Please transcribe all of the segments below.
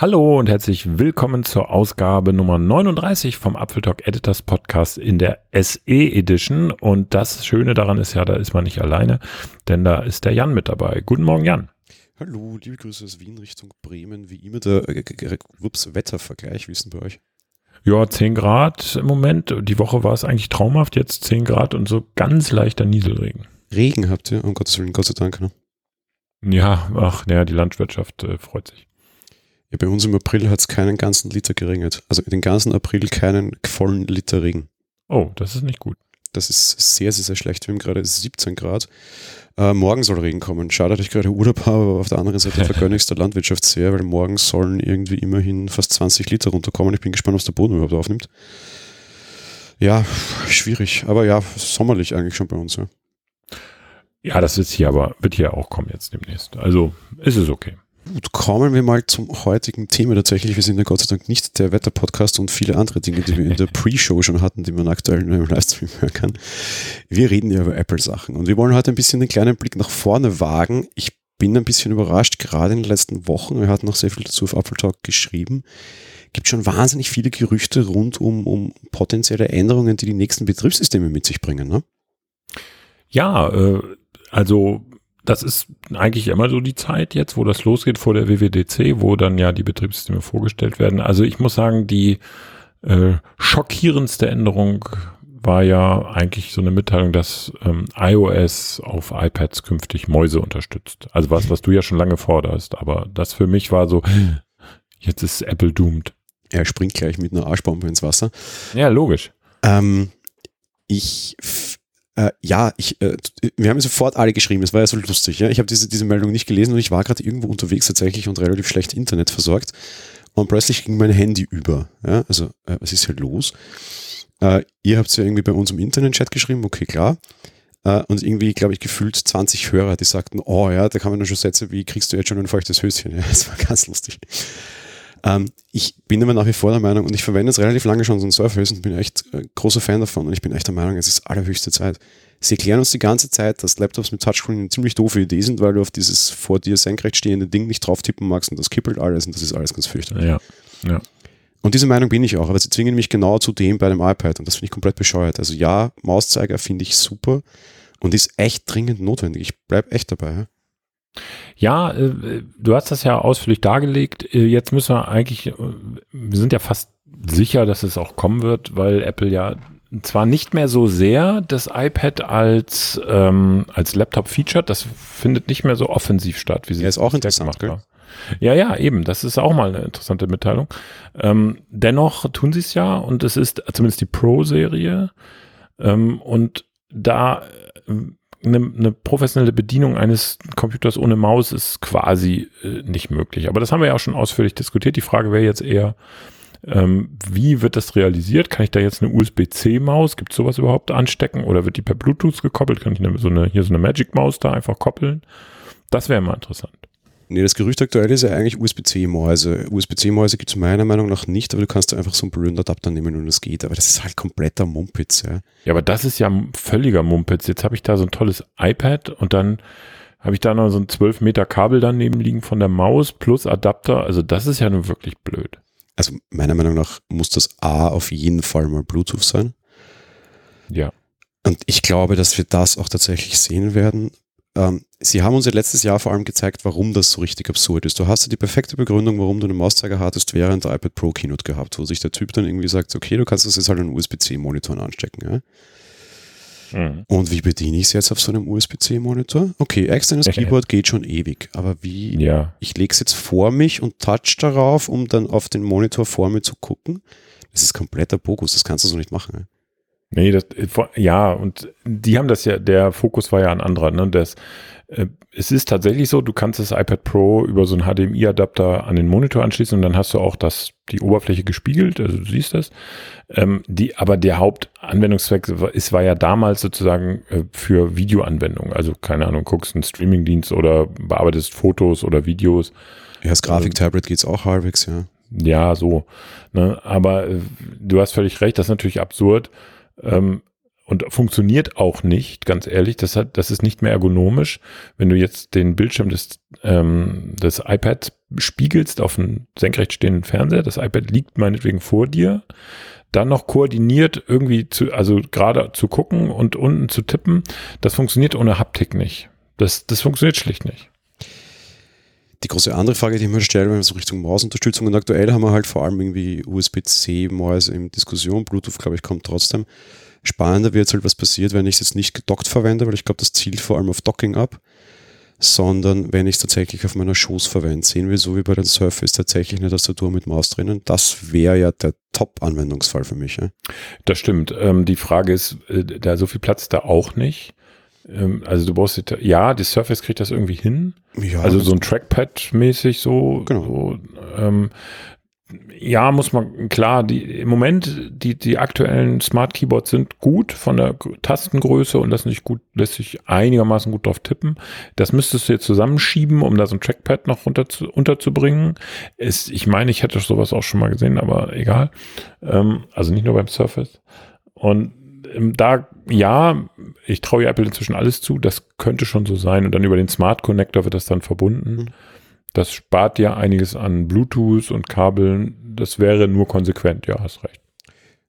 Hallo und herzlich willkommen zur Ausgabe Nummer 39 vom Apfeltalk Editors Podcast in der SE Edition. Und das Schöne daran ist ja, da ist man nicht alleine, denn da ist der Jan mit dabei. Guten Morgen, Jan. Hallo, liebe Grüße aus Wien Richtung Bremen. Wie immer der äh, ups, Wettervergleich, wie ist denn bei euch? Ja, 10 Grad im Moment. Die Woche war es eigentlich traumhaft, jetzt 10 Grad und so ganz leichter Nieselregen. Regen habt ihr, um Gottes Willen, Gott sei Dank. Ne? Ja, ach, naja, die Landwirtschaft äh, freut sich. Ja, bei uns im April hat es keinen ganzen Liter geregnet. Also den ganzen April keinen vollen Liter Regen. Oh, das ist nicht gut. Das ist sehr, sehr, sehr schlecht. Wir haben gerade 17 Grad. Äh, morgen soll Regen kommen. Schade, dass ich gerade Urlaub habe, aber auf der anderen Seite vergönne ich es der Landwirtschaft sehr, weil morgen sollen irgendwie immerhin fast 20 Liter runterkommen. Ich bin gespannt, was der Boden überhaupt aufnimmt. Ja, schwierig. Aber ja, sommerlich eigentlich schon bei uns. Ja, ja das ist hier aber, wird hier auch kommen jetzt demnächst. Also ist es okay. Gut, kommen wir mal zum heutigen Thema tatsächlich. Wir sind ja Gott sei Dank nicht der Wetterpodcast und viele andere Dinge, die wir in der Pre-Show schon hatten, die man aktuell nur im Livestream hören kann. Wir reden ja über Apple-Sachen und wir wollen heute ein bisschen einen kleinen Blick nach vorne wagen. Ich bin ein bisschen überrascht, gerade in den letzten Wochen, wir hatten noch sehr viel dazu auf Apple Talk geschrieben, gibt schon wahnsinnig viele Gerüchte rund um, um potenzielle Änderungen, die die nächsten Betriebssysteme mit sich bringen. Ne? Ja, äh, also das ist eigentlich immer so die Zeit jetzt, wo das losgeht vor der WWDC, wo dann ja die Betriebssysteme vorgestellt werden. Also ich muss sagen, die äh, schockierendste Änderung war ja eigentlich so eine Mitteilung, dass ähm, iOS auf iPads künftig Mäuse unterstützt. Also was, was du ja schon lange forderst, aber das für mich war so, jetzt ist Apple doomed. Er springt gleich mit einer Arschbombe ins Wasser. Ja, logisch. Ähm, ich äh, ja, ich, äh, wir haben sofort alle geschrieben, es war ja so lustig. Ja? Ich habe diese, diese Meldung nicht gelesen und ich war gerade irgendwo unterwegs tatsächlich und relativ schlecht Internet versorgt. Und plötzlich ging mein Handy über. Ja? Also, äh, was ist hier los? Äh, ihr habt es ja irgendwie bei uns im Internet-Chat geschrieben, okay, klar. Äh, und irgendwie, glaube ich, gefühlt 20 Hörer, die sagten, oh ja, da kann man dann schon Sätze wie, kriegst du jetzt schon ein feuchtes Höschen? Ja, das war ganz lustig. Ähm, ich bin aber nach wie vor der Meinung, und ich verwende es relativ lange schon so ein Surface und bin echt äh, großer Fan davon und ich bin echt der Meinung, es ist allerhöchste Zeit. Sie erklären uns die ganze Zeit, dass Laptops mit Touchscreen eine ziemlich doofe Idee sind, weil du auf dieses vor dir senkrecht stehende Ding nicht drauf tippen magst und das kippelt alles und das ist alles ganz fürchterlich. Ja, ja. Und diese Meinung bin ich auch, aber sie zwingen mich genau zu dem bei dem iPad und das finde ich komplett bescheuert. Also ja, Mauszeiger finde ich super und ist echt dringend notwendig. Ich bleibe echt dabei. Ja? Äh, du hast das ja ausführlich dargelegt. Äh, jetzt müssen wir eigentlich, äh, wir sind ja fast sicher, dass es auch kommen wird, weil Apple ja zwar nicht mehr so sehr das iPad als, ähm, als Laptop featured, das findet nicht mehr so offensiv statt, wie sie ja, ist auch interessant gemacht haben. Ja, ja, eben. Das ist auch mal eine interessante Mitteilung. Ähm, dennoch tun sie es ja und es ist zumindest die Pro-Serie. Ähm, und da eine, eine professionelle Bedienung eines Computers ohne Maus ist quasi äh, nicht möglich. Aber das haben wir ja auch schon ausführlich diskutiert. Die Frage wäre jetzt eher, ähm, wie wird das realisiert? Kann ich da jetzt eine USB-C-Maus, gibt es sowas überhaupt anstecken oder wird die per Bluetooth gekoppelt? Kann ich eine, so eine, hier so eine Magic-Maus da einfach koppeln? Das wäre mal interessant. Nee, das Gerücht aktuell ist ja eigentlich USB-C-Mäuse. USB-C-Mäuse gibt es meiner Meinung nach nicht, aber du kannst einfach so einen blöden Adapter nehmen und es geht. Aber das ist halt kompletter Mumpitz, ja. Ja, aber das ist ja völliger Mumpitz. Jetzt habe ich da so ein tolles iPad und dann habe ich da noch so ein 12 Meter Kabel daneben liegen von der Maus plus Adapter. Also das ist ja nun wirklich blöd. Also meiner Meinung nach muss das A auf jeden Fall mal Bluetooth sein. Ja. Und ich glaube, dass wir das auch tatsächlich sehen werden. Ähm, Sie haben uns ja letztes Jahr vor allem gezeigt, warum das so richtig absurd ist. Du hast ja die perfekte Begründung, warum du einen Mauszeiger hattest, während der iPad Pro Keynote gehabt, wo sich der Typ dann irgendwie sagt, okay, du kannst das jetzt halt an USB-C-Monitor anstecken. Ja? Mhm. Und wie bediene ich es jetzt auf so einem USB-C-Monitor? Okay, externes Keyboard geht schon ewig, aber wie? Ja. Ich lege es jetzt vor mich und touch darauf, um dann auf den Monitor vor mir zu gucken. Das ist kompletter Bogus, das kannst du so nicht machen. Ja? Nee, das, ja, und die haben das ja, der Fokus war ja ein anderer, ne? Das, äh, es ist tatsächlich so, du kannst das iPad Pro über so einen HDMI-Adapter an den Monitor anschließen und dann hast du auch das, die Oberfläche gespiegelt, also du siehst das. Ähm, die, aber der Hauptanwendungszweck ist, war ja damals sozusagen äh, für Videoanwendungen. Also, keine Ahnung, guckst einen Streamingdienst oder bearbeitest Fotos oder Videos. Ja, das Grafiktablet geht's auch halbwegs, ja. Ja, so. Ne? Aber äh, du hast völlig recht, das ist natürlich absurd. Ähm, und funktioniert auch nicht, ganz ehrlich. Das, hat, das ist nicht mehr ergonomisch. Wenn du jetzt den Bildschirm des, ähm, des iPads spiegelst auf einen senkrecht stehenden Fernseher, das iPad liegt meinetwegen vor dir, dann noch koordiniert irgendwie zu, also gerade zu gucken und unten zu tippen, das funktioniert ohne Haptik nicht. Das, das funktioniert schlicht nicht. Die große andere Frage, die ich mir stelle, wenn wir so Richtung Mausunterstützung und aktuell haben wir halt vor allem irgendwie USB-C Mäuse in Diskussion, Bluetooth glaube ich kommt trotzdem. Spannender wird halt, was passiert, wenn ich es jetzt nicht gedockt verwende, weil ich glaube, das zielt vor allem auf Docking ab sondern wenn ich es tatsächlich auf meiner Schoß verwende. Sehen wir so wie bei den Surface tatsächlich eine Tastatur mit Maus drinnen. Das wäre ja der Top-Anwendungsfall für mich. Ja? Das stimmt. Ähm, die Frage ist, äh, da so viel Platz da auch nicht. Ähm, also du brauchst, die, ja, die Surface kriegt das irgendwie hin. Ja, also so ein Trackpad-mäßig so. Genau. So, ähm, ja, muss man, klar, die, im Moment, die, die aktuellen Smart Keyboards sind gut von der Tastengröße und das nicht gut, lässt sich einigermaßen gut drauf tippen. Das müsstest du jetzt zusammenschieben, um da so ein Trackpad noch runter zu, unterzubringen. Ist, ich meine, ich hätte sowas auch schon mal gesehen, aber egal. Ähm, also nicht nur beim Surface. Und da, ja, ich traue Apple inzwischen alles zu, das könnte schon so sein. Und dann über den Smart Connector wird das dann verbunden. Mhm. Das spart ja einiges an Bluetooth und Kabeln. Das wäre nur konsequent, ja, hast recht.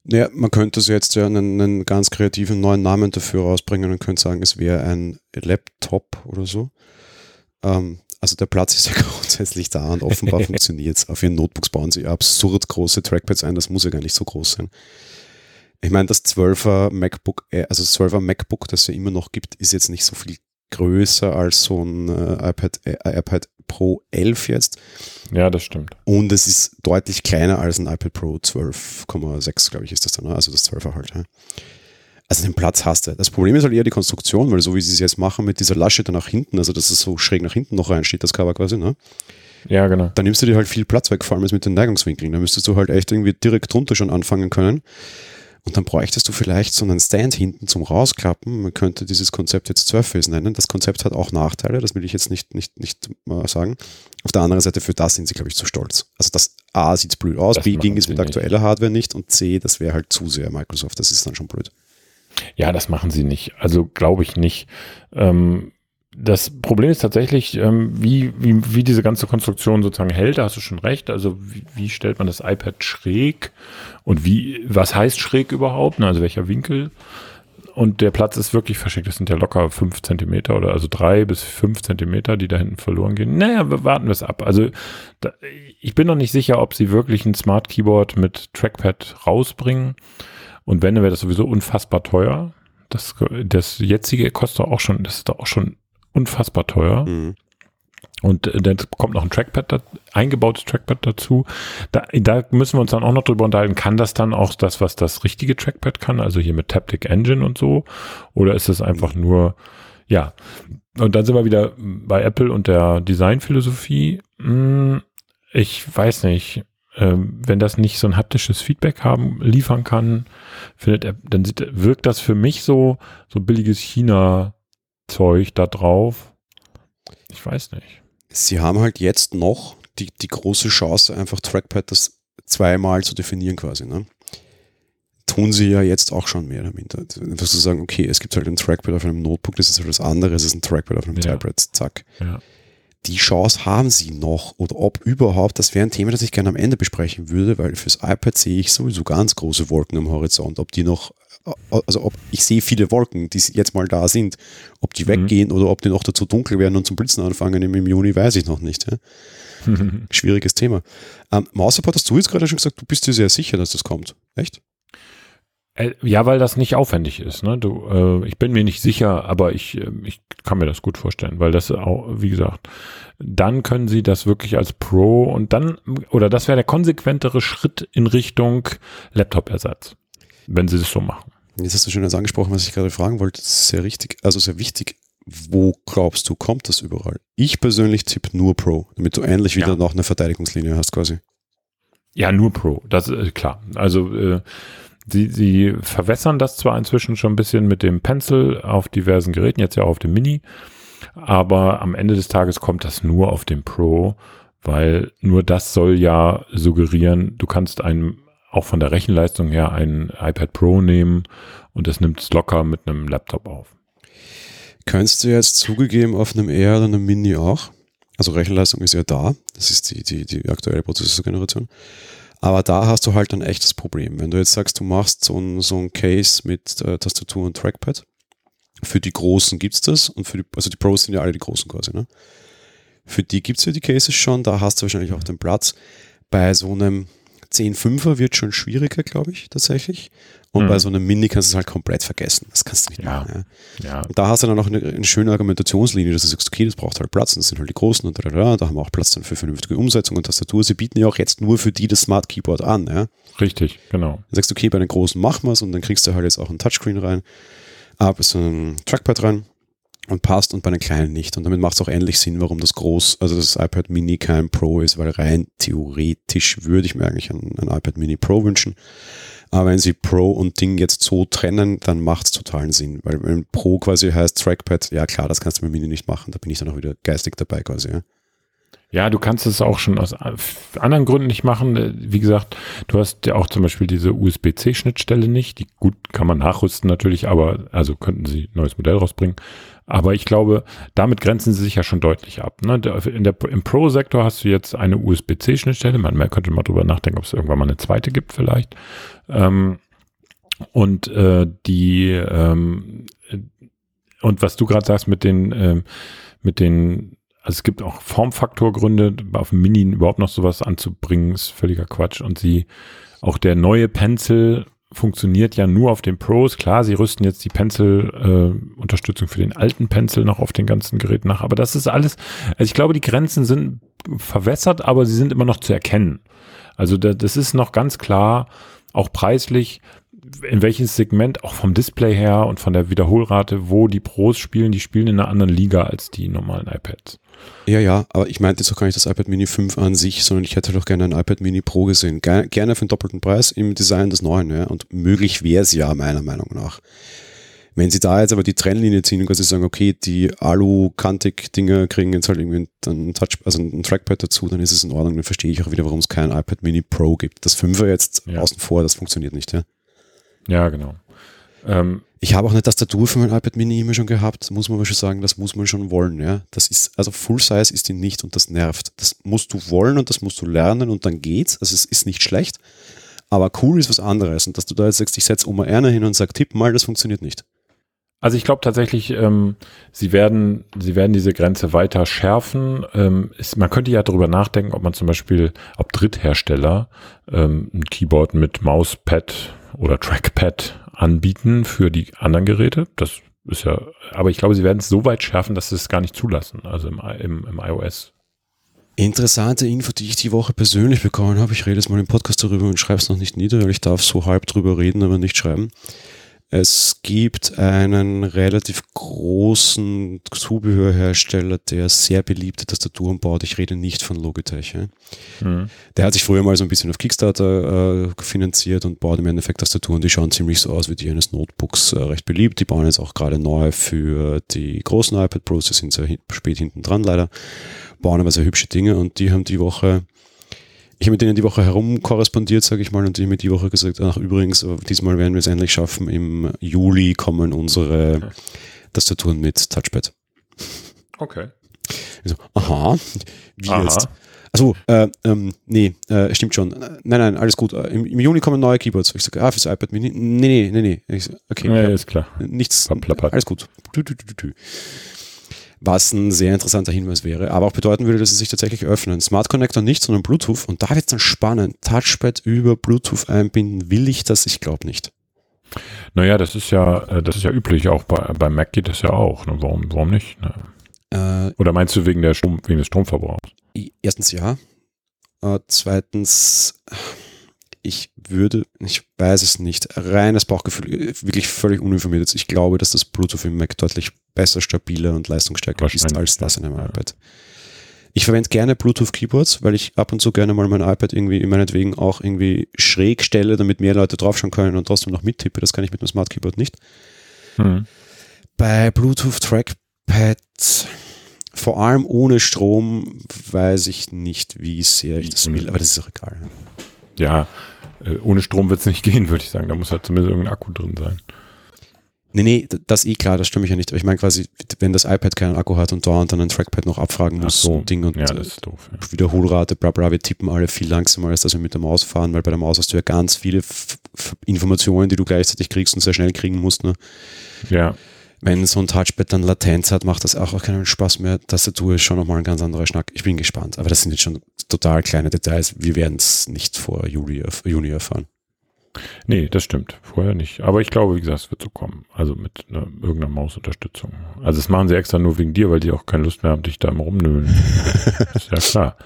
Ja, man könnte es jetzt ja einen, einen, ganz kreativen neuen Namen dafür rausbringen und könnte sagen, es wäre ein Laptop oder so. Ähm, also der Platz ist ja grundsätzlich da und offenbar funktioniert es. Auf ihren Notebooks bauen sie absurd große Trackpads ein, das muss ja gar nicht so groß sein. Ich meine, das 12er MacBook, also das 12er MacBook, das es ja immer noch gibt, ist jetzt nicht so viel größer als so ein äh, iPad, äh, iPad Pro 11 jetzt. Ja, das stimmt. Und es ist deutlich kleiner als ein iPad Pro 12,6, glaube ich, ist das dann, ne? also das 12er halt. Ja. Also den Platz hast du. Das Problem ist halt eher die Konstruktion, weil so wie sie es jetzt machen mit dieser Lasche da nach hinten, also dass es so schräg nach hinten noch reinsteht, das Cover quasi, ne? Ja, genau. Dann nimmst du dir halt viel Platz weg, vor allem mit den Neigungswinkeln. Da müsstest du halt echt irgendwie direkt drunter schon anfangen können. Und dann bräuchtest du vielleicht so einen Stand hinten zum Rausklappen. Man könnte dieses Konzept jetzt Surface nennen. Das Konzept hat auch Nachteile, das will ich jetzt nicht, nicht, nicht mal sagen. Auf der anderen Seite, für das sind sie, glaube ich, zu stolz. Also das A sieht blöd aus, das B ging es mit aktueller nicht. Hardware nicht und C, das wäre halt zu sehr Microsoft. Das ist dann schon blöd. Ja, das machen sie nicht. Also glaube ich nicht. Ähm, das Problem ist tatsächlich, ähm, wie, wie, wie diese ganze Konstruktion sozusagen hält, da hast du schon recht. Also wie, wie stellt man das iPad schräg und wie, was heißt schräg überhaupt? Ne? Also welcher Winkel? Und der Platz ist wirklich verschickt. Das sind ja locker fünf Zentimeter oder also drei bis fünf Zentimeter, die da hinten verloren gehen. Naja, wir warten wir es ab. Also da, ich bin noch nicht sicher, ob sie wirklich ein Smart Keyboard mit Trackpad rausbringen. Und wenn, dann wäre das sowieso unfassbar teuer. Das, das jetzige kostet auch schon, das ist doch auch schon unfassbar teuer. Mhm. Und äh, dann kommt noch ein Trackpad, da, eingebautes Trackpad dazu. Da, da müssen wir uns dann auch noch drüber unterhalten. Kann das dann auch das, was das richtige Trackpad kann? Also hier mit Taptic Engine und so? Oder ist es einfach nur, ja. Und dann sind wir wieder bei Apple und der Designphilosophie. Hm, ich weiß nicht. Ähm, wenn das nicht so ein haptisches Feedback haben, liefern kann, findet er, dann sieht, wirkt das für mich so, so billiges China Zeug da drauf. Ich weiß nicht. Sie haben halt jetzt noch die, die große Chance, einfach Trackpad das zweimal zu definieren quasi. Ne? Tun sie ja jetzt auch schon mehr damit. Einfach zu sagen, okay, es gibt halt ein Trackpad auf einem Notebook, das ist halt was anderes, es ist ein Trackpad auf einem ja. Tablet, zack. Ja. Die Chance haben sie noch oder ob überhaupt, das wäre ein Thema, das ich gerne am Ende besprechen würde, weil fürs iPad sehe ich sowieso ganz große Wolken am Horizont. Ob die noch also ob ich sehe viele Wolken, die jetzt mal da sind. Ob die mhm. weggehen oder ob die noch dazu dunkel werden und zum Blitzen anfangen im, Juni, weiß ich noch nicht. Ja? Schwieriges Thema. Ähm, Maussupport hast du jetzt gerade schon gesagt, du bist dir sehr sicher, dass das kommt. Echt? Äh, ja, weil das nicht aufwendig ist. Ne? Du, äh, ich bin mir nicht sicher, aber ich, äh, ich kann mir das gut vorstellen, weil das auch, wie gesagt, dann können sie das wirklich als Pro und dann, oder das wäre der konsequentere Schritt in Richtung Laptop-Ersatz wenn sie das so machen. Jetzt hast du schon das angesprochen, was ich gerade fragen wollte. Das ist sehr richtig, also sehr wichtig. Wo glaubst du, kommt das überall? Ich persönlich tippe nur Pro, damit du ähnlich wieder ja. noch eine Verteidigungslinie hast quasi. Ja, nur Pro, das ist klar. Also äh, sie, sie verwässern das zwar inzwischen schon ein bisschen mit dem Pencil auf diversen Geräten, jetzt ja auch auf dem Mini, aber am Ende des Tages kommt das nur auf dem Pro, weil nur das soll ja suggerieren, du kannst einen auch von der Rechenleistung her ein iPad Pro nehmen und das nimmt es locker mit einem Laptop auf. Könntest du jetzt zugegeben auf einem Air oder einem Mini auch? Also Rechenleistung ist ja da. Das ist die, die, die aktuelle Prozessorgeneration. Aber da hast du halt ein echtes Problem. Wenn du jetzt sagst, du machst so ein, so ein Case mit äh, Tastatur und Trackpad, für die Großen gibt's das und für die, also die Pros sind ja alle die Großen quasi, ne? Für die gibt's ja die Cases schon, da hast du wahrscheinlich auch den Platz. Bei so einem 10.5er wird schon schwieriger, glaube ich, tatsächlich. Und mhm. bei so einem Mini kannst du es halt komplett vergessen. Das kannst du nicht ja. machen. Ja. ja. Und da hast du dann auch eine, eine, schöne Argumentationslinie, dass du sagst, okay, das braucht halt Platz, und das sind halt die großen und da, da, da haben wir auch Platz dann für vernünftige Umsetzung und Tastatur. Sie bieten ja auch jetzt nur für die das Smart Keyboard an. Ja. Richtig, genau. Dann sagst du, okay, bei den großen machen wir es und dann kriegst du halt jetzt auch ein Touchscreen rein, aber so ein Trackpad rein und passt und bei den kleinen nicht. Und damit macht es auch ähnlich Sinn, warum das groß, also das iPad Mini kein Pro ist, weil rein theoretisch würde ich mir eigentlich ein, ein iPad Mini Pro wünschen. Aber wenn sie Pro und Ding jetzt so trennen, dann macht es totalen Sinn. Weil wenn Pro quasi heißt Trackpad, ja klar, das kannst du mit Mini nicht machen, da bin ich dann auch wieder geistig dabei quasi, ja. Ja, du kannst es auch schon aus anderen Gründen nicht machen. Wie gesagt, du hast ja auch zum Beispiel diese USB-C-Schnittstelle nicht. Die gut kann man nachrüsten natürlich, aber also könnten sie ein neues Modell rausbringen. Aber ich glaube, damit grenzen sie sich ja schon deutlich ab. Ne? In der, Im Pro-Sektor hast du jetzt eine USB-C-Schnittstelle. Man könnte mal drüber nachdenken, ob es irgendwann mal eine zweite gibt vielleicht. Ähm, und äh, die ähm, und was du gerade sagst mit den ähm, mit den also es gibt auch Formfaktorgründe, auf dem Mini überhaupt noch sowas anzubringen, ist völliger Quatsch. Und sie, auch der neue Pencil funktioniert ja nur auf den Pros. Klar, sie rüsten jetzt die Pencil-Unterstützung äh, für den alten Pencil noch auf den ganzen Geräten nach. Aber das ist alles, also ich glaube, die Grenzen sind verwässert, aber sie sind immer noch zu erkennen. Also da, das ist noch ganz klar, auch preislich, in welches Segment, auch vom Display her und von der Wiederholrate, wo die Pros spielen, die spielen in einer anderen Liga als die normalen iPads. Ja, ja, aber ich meinte jetzt auch gar nicht das iPad Mini 5 an sich, sondern ich hätte doch gerne ein iPad Mini Pro gesehen. Gerne für den doppelten Preis im Design des neuen, ja. Und möglich wäre es ja, meiner Meinung nach. Wenn sie da jetzt aber die Trennlinie ziehen und quasi sagen, okay, die Alu-Kantig-Dinger kriegen jetzt halt irgendwie einen Touch, also ein Trackpad dazu, dann ist es in Ordnung. Dann verstehe ich auch wieder, warum es kein iPad Mini Pro gibt. Das 5er jetzt ja. außen vor, das funktioniert nicht, ja. Ja, genau. Ähm, ich habe auch eine Tastatur für mein iPad Mini immer schon gehabt, muss man aber schon sagen, das muss man schon wollen, ja. Das ist, also Full Size ist die nicht und das nervt. Das musst du wollen und das musst du lernen und dann geht's. Also es ist nicht schlecht, aber cool ist was anderes. Und dass du da jetzt sagst, ich setze Oma Erna hin und sag, tipp mal, das funktioniert nicht. Also ich glaube tatsächlich, ähm, sie werden, sie werden diese Grenze weiter schärfen. Ähm, ist, man könnte ja darüber nachdenken, ob man zum Beispiel, ob Dritthersteller ähm, ein Keyboard mit Mauspad oder Trackpad anbieten für die anderen Geräte. Das ist ja, aber ich glaube, sie werden es so weit schärfen, dass sie es gar nicht zulassen, also im, im, im iOS. Interessante Info, die ich die Woche persönlich bekommen habe. Ich rede jetzt mal im Podcast darüber und schreibe es noch nicht nieder, weil ich darf so halb drüber reden, aber nicht schreiben. Es gibt einen relativ großen Zubehörhersteller, der sehr beliebte Tastaturen baut. Ich rede nicht von Logitech. Ja. Mhm. Der hat sich früher mal so ein bisschen auf Kickstarter äh, finanziert und baut im Endeffekt Tastaturen, die schauen ziemlich so aus wie die eines Notebooks, äh, recht beliebt. Die bauen jetzt auch gerade neu für die großen iPad Pros, die sind sehr spät hinten dran leider, bauen aber sehr hübsche Dinge und die haben die Woche ich habe mit denen die Woche herum korrespondiert, sage ich mal, und die haben mir die Woche gesagt, ach übrigens, diesmal werden wir es endlich schaffen, im Juli kommen unsere okay. Tastaturen mit Touchpad. Okay. Also, aha, wie aha. jetzt? Also, äh, ähm, nee, äh, stimmt schon. Nein, nein, alles gut. Äh, Im, Im, Juni kommen neue Keyboards. Ich sage, ah, fürs iPad Mini. Nee, nee, nee, nee. So, okay. Ja, ist klar. Nichts. Alles gut. Du, du, du, was ein sehr interessanter Hinweis wäre, aber auch bedeuten würde, dass es sich tatsächlich öffnen. Smart Connector nicht, sondern Bluetooth. Und da wird es dann spannend. Touchpad über Bluetooth einbinden, will ich das? Ich glaube nicht. Naja, das ist ja, äh, das ist ja üblich, auch bei, bei Mac geht das ja auch. Ne? Warum, warum nicht? Ne? Äh, Oder meinst du wegen, der Strom, wegen des Stromverbrauchs? Erstens ja. Äh, zweitens, ich würde, ich weiß es nicht, reines Bauchgefühl, wirklich völlig uninformiert. Ich glaube, dass das Bluetooth im Mac deutlich besser, stabiler und leistungsstärker ist als das in einem ja. iPad. Ich verwende gerne Bluetooth-Keyboards, weil ich ab und zu gerne mal mein iPad irgendwie meinetwegen auch irgendwie schräg stelle, damit mehr Leute draufschauen können und trotzdem noch mittippe. Das kann ich mit einem Smart Keyboard nicht. Hm. Bei Bluetooth Trackpads, vor allem ohne Strom, weiß ich nicht, wie sehr ich das will, aber das ist auch egal. Ja, äh, ohne Strom wird es nicht gehen, würde ich sagen. Da muss halt zumindest irgendein Akku drin sein. Nee, nee, das eh klar, das stimme ich ja nicht. Aber ich meine quasi, wenn das iPad keinen Akku hat und dauernd dann ein Trackpad noch abfragen muss, so. und Ding und Ja, das ist doof. Ja. Wiederholrate, bla bla, wir tippen alle viel langsamer, als dass wir mit der Maus fahren, weil bei der Maus hast du ja ganz viele F F Informationen, die du gleichzeitig kriegst und sehr schnell kriegen musst. Ne? ja. Wenn so ein Touchpad dann Latenz hat, macht das auch, auch keinen Spaß mehr. Tastatur ist schon nochmal ein ganz anderer Schnack. Ich bin gespannt. Aber das sind jetzt schon total kleine Details. Wir werden es nicht vor Juli, Juni erfahren. Nee, das stimmt. Vorher nicht. Aber ich glaube, wie gesagt, es wird so kommen. Also mit ne, irgendeiner Mausunterstützung. Also das machen sie extra nur wegen dir, weil die auch keine Lust mehr haben, dich da immer rumnölen. ist ja klar.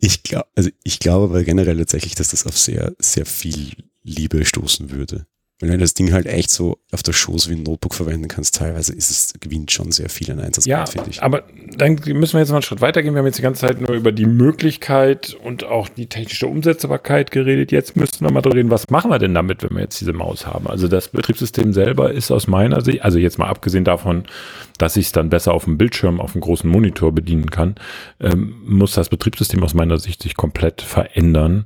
Ich glaube, also ich glaube aber generell tatsächlich, dass das auf sehr, sehr viel Liebe stoßen würde. Weil wenn du das Ding halt echt so auf der Schoß wie ein Notebook verwenden kannst, teilweise ist es, gewinnt schon sehr viel an Einsatz, Ja, finde ich. aber dann müssen wir jetzt mal einen Schritt weitergehen. Wir haben jetzt die ganze Zeit nur über die Möglichkeit und auch die technische Umsetzbarkeit geredet. Jetzt müssen wir mal drüber reden, was machen wir denn damit, wenn wir jetzt diese Maus haben? Also das Betriebssystem selber ist aus meiner Sicht, also jetzt mal abgesehen davon, dass ich es dann besser auf dem Bildschirm, auf dem großen Monitor bedienen kann, ähm, muss das Betriebssystem aus meiner Sicht sich komplett verändern,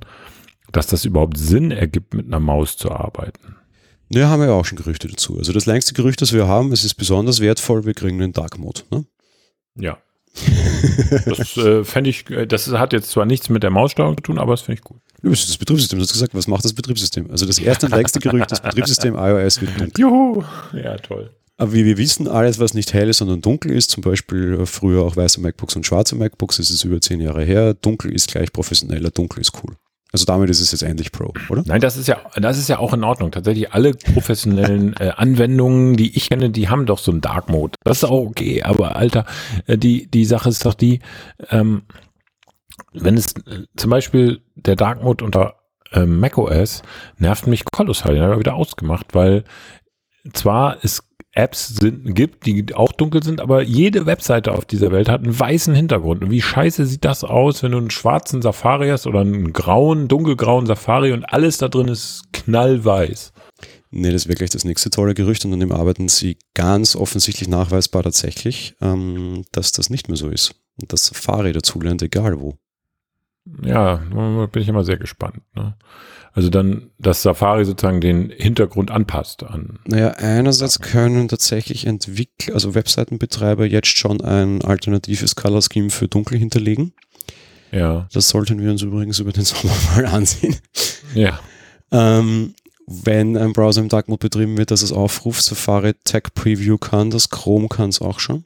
dass das überhaupt Sinn ergibt, mit einer Maus zu arbeiten. Ja, haben wir ja auch schon Gerüchte dazu. Also das längste Gerücht, das wir haben, es ist besonders wertvoll, wir kriegen einen Dark Mode. Ne? Ja. das äh, fände ich, äh, das hat jetzt zwar nichts mit der Maussteuerung zu tun, aber das finde ich gut. Du bist das Betriebssystem, du hast gesagt, was macht das Betriebssystem? Also das erste und längste Gerücht, das Betriebssystem iOS wird dunkel. Juhu! Ja, toll. Aber wie wir wissen, alles, was nicht hell ist, sondern dunkel ist, zum Beispiel äh, früher auch weiße MacBooks und schwarze MacBooks, das ist über zehn Jahre her, dunkel ist gleich professioneller, dunkel ist cool. Also damit ist es jetzt endlich Pro, oder? Nein, das ist ja, das ist ja auch in Ordnung. Tatsächlich alle professionellen äh, Anwendungen, die ich kenne, die haben doch so einen Dark Mode. Das ist auch okay, aber Alter, äh, die, die Sache ist doch die, ähm, wenn es äh, zum Beispiel der Dark Mode unter ähm, macOS nervt mich kolossal, den habe ich wieder ausgemacht, weil zwar es Apps sind, gibt, die auch dunkel sind, aber jede Webseite auf dieser Welt hat einen weißen Hintergrund. Und wie scheiße sieht das aus, wenn du einen schwarzen Safari hast oder einen grauen, dunkelgrauen Safari und alles da drin ist knallweiß. Nee, das wäre gleich das nächste tolle Gerücht und an dem arbeiten sie ganz offensichtlich nachweisbar tatsächlich, ähm, dass das nicht mehr so ist. Und dass Safari dazulernt, egal wo. Ja, da bin ich immer sehr gespannt. Ne? Also dann, dass Safari sozusagen den Hintergrund anpasst an. Naja, einerseits können tatsächlich Entwickler, also Webseitenbetreiber jetzt schon ein alternatives Color Scheme für dunkel hinterlegen. Ja, Das sollten wir uns übrigens über den Sommer mal ansehen. ja, Ähm, wenn ein Browser im Dark Mode betrieben wird, dass es aufruft, Safari Tag Preview kann das, Chrome kann es auch schon.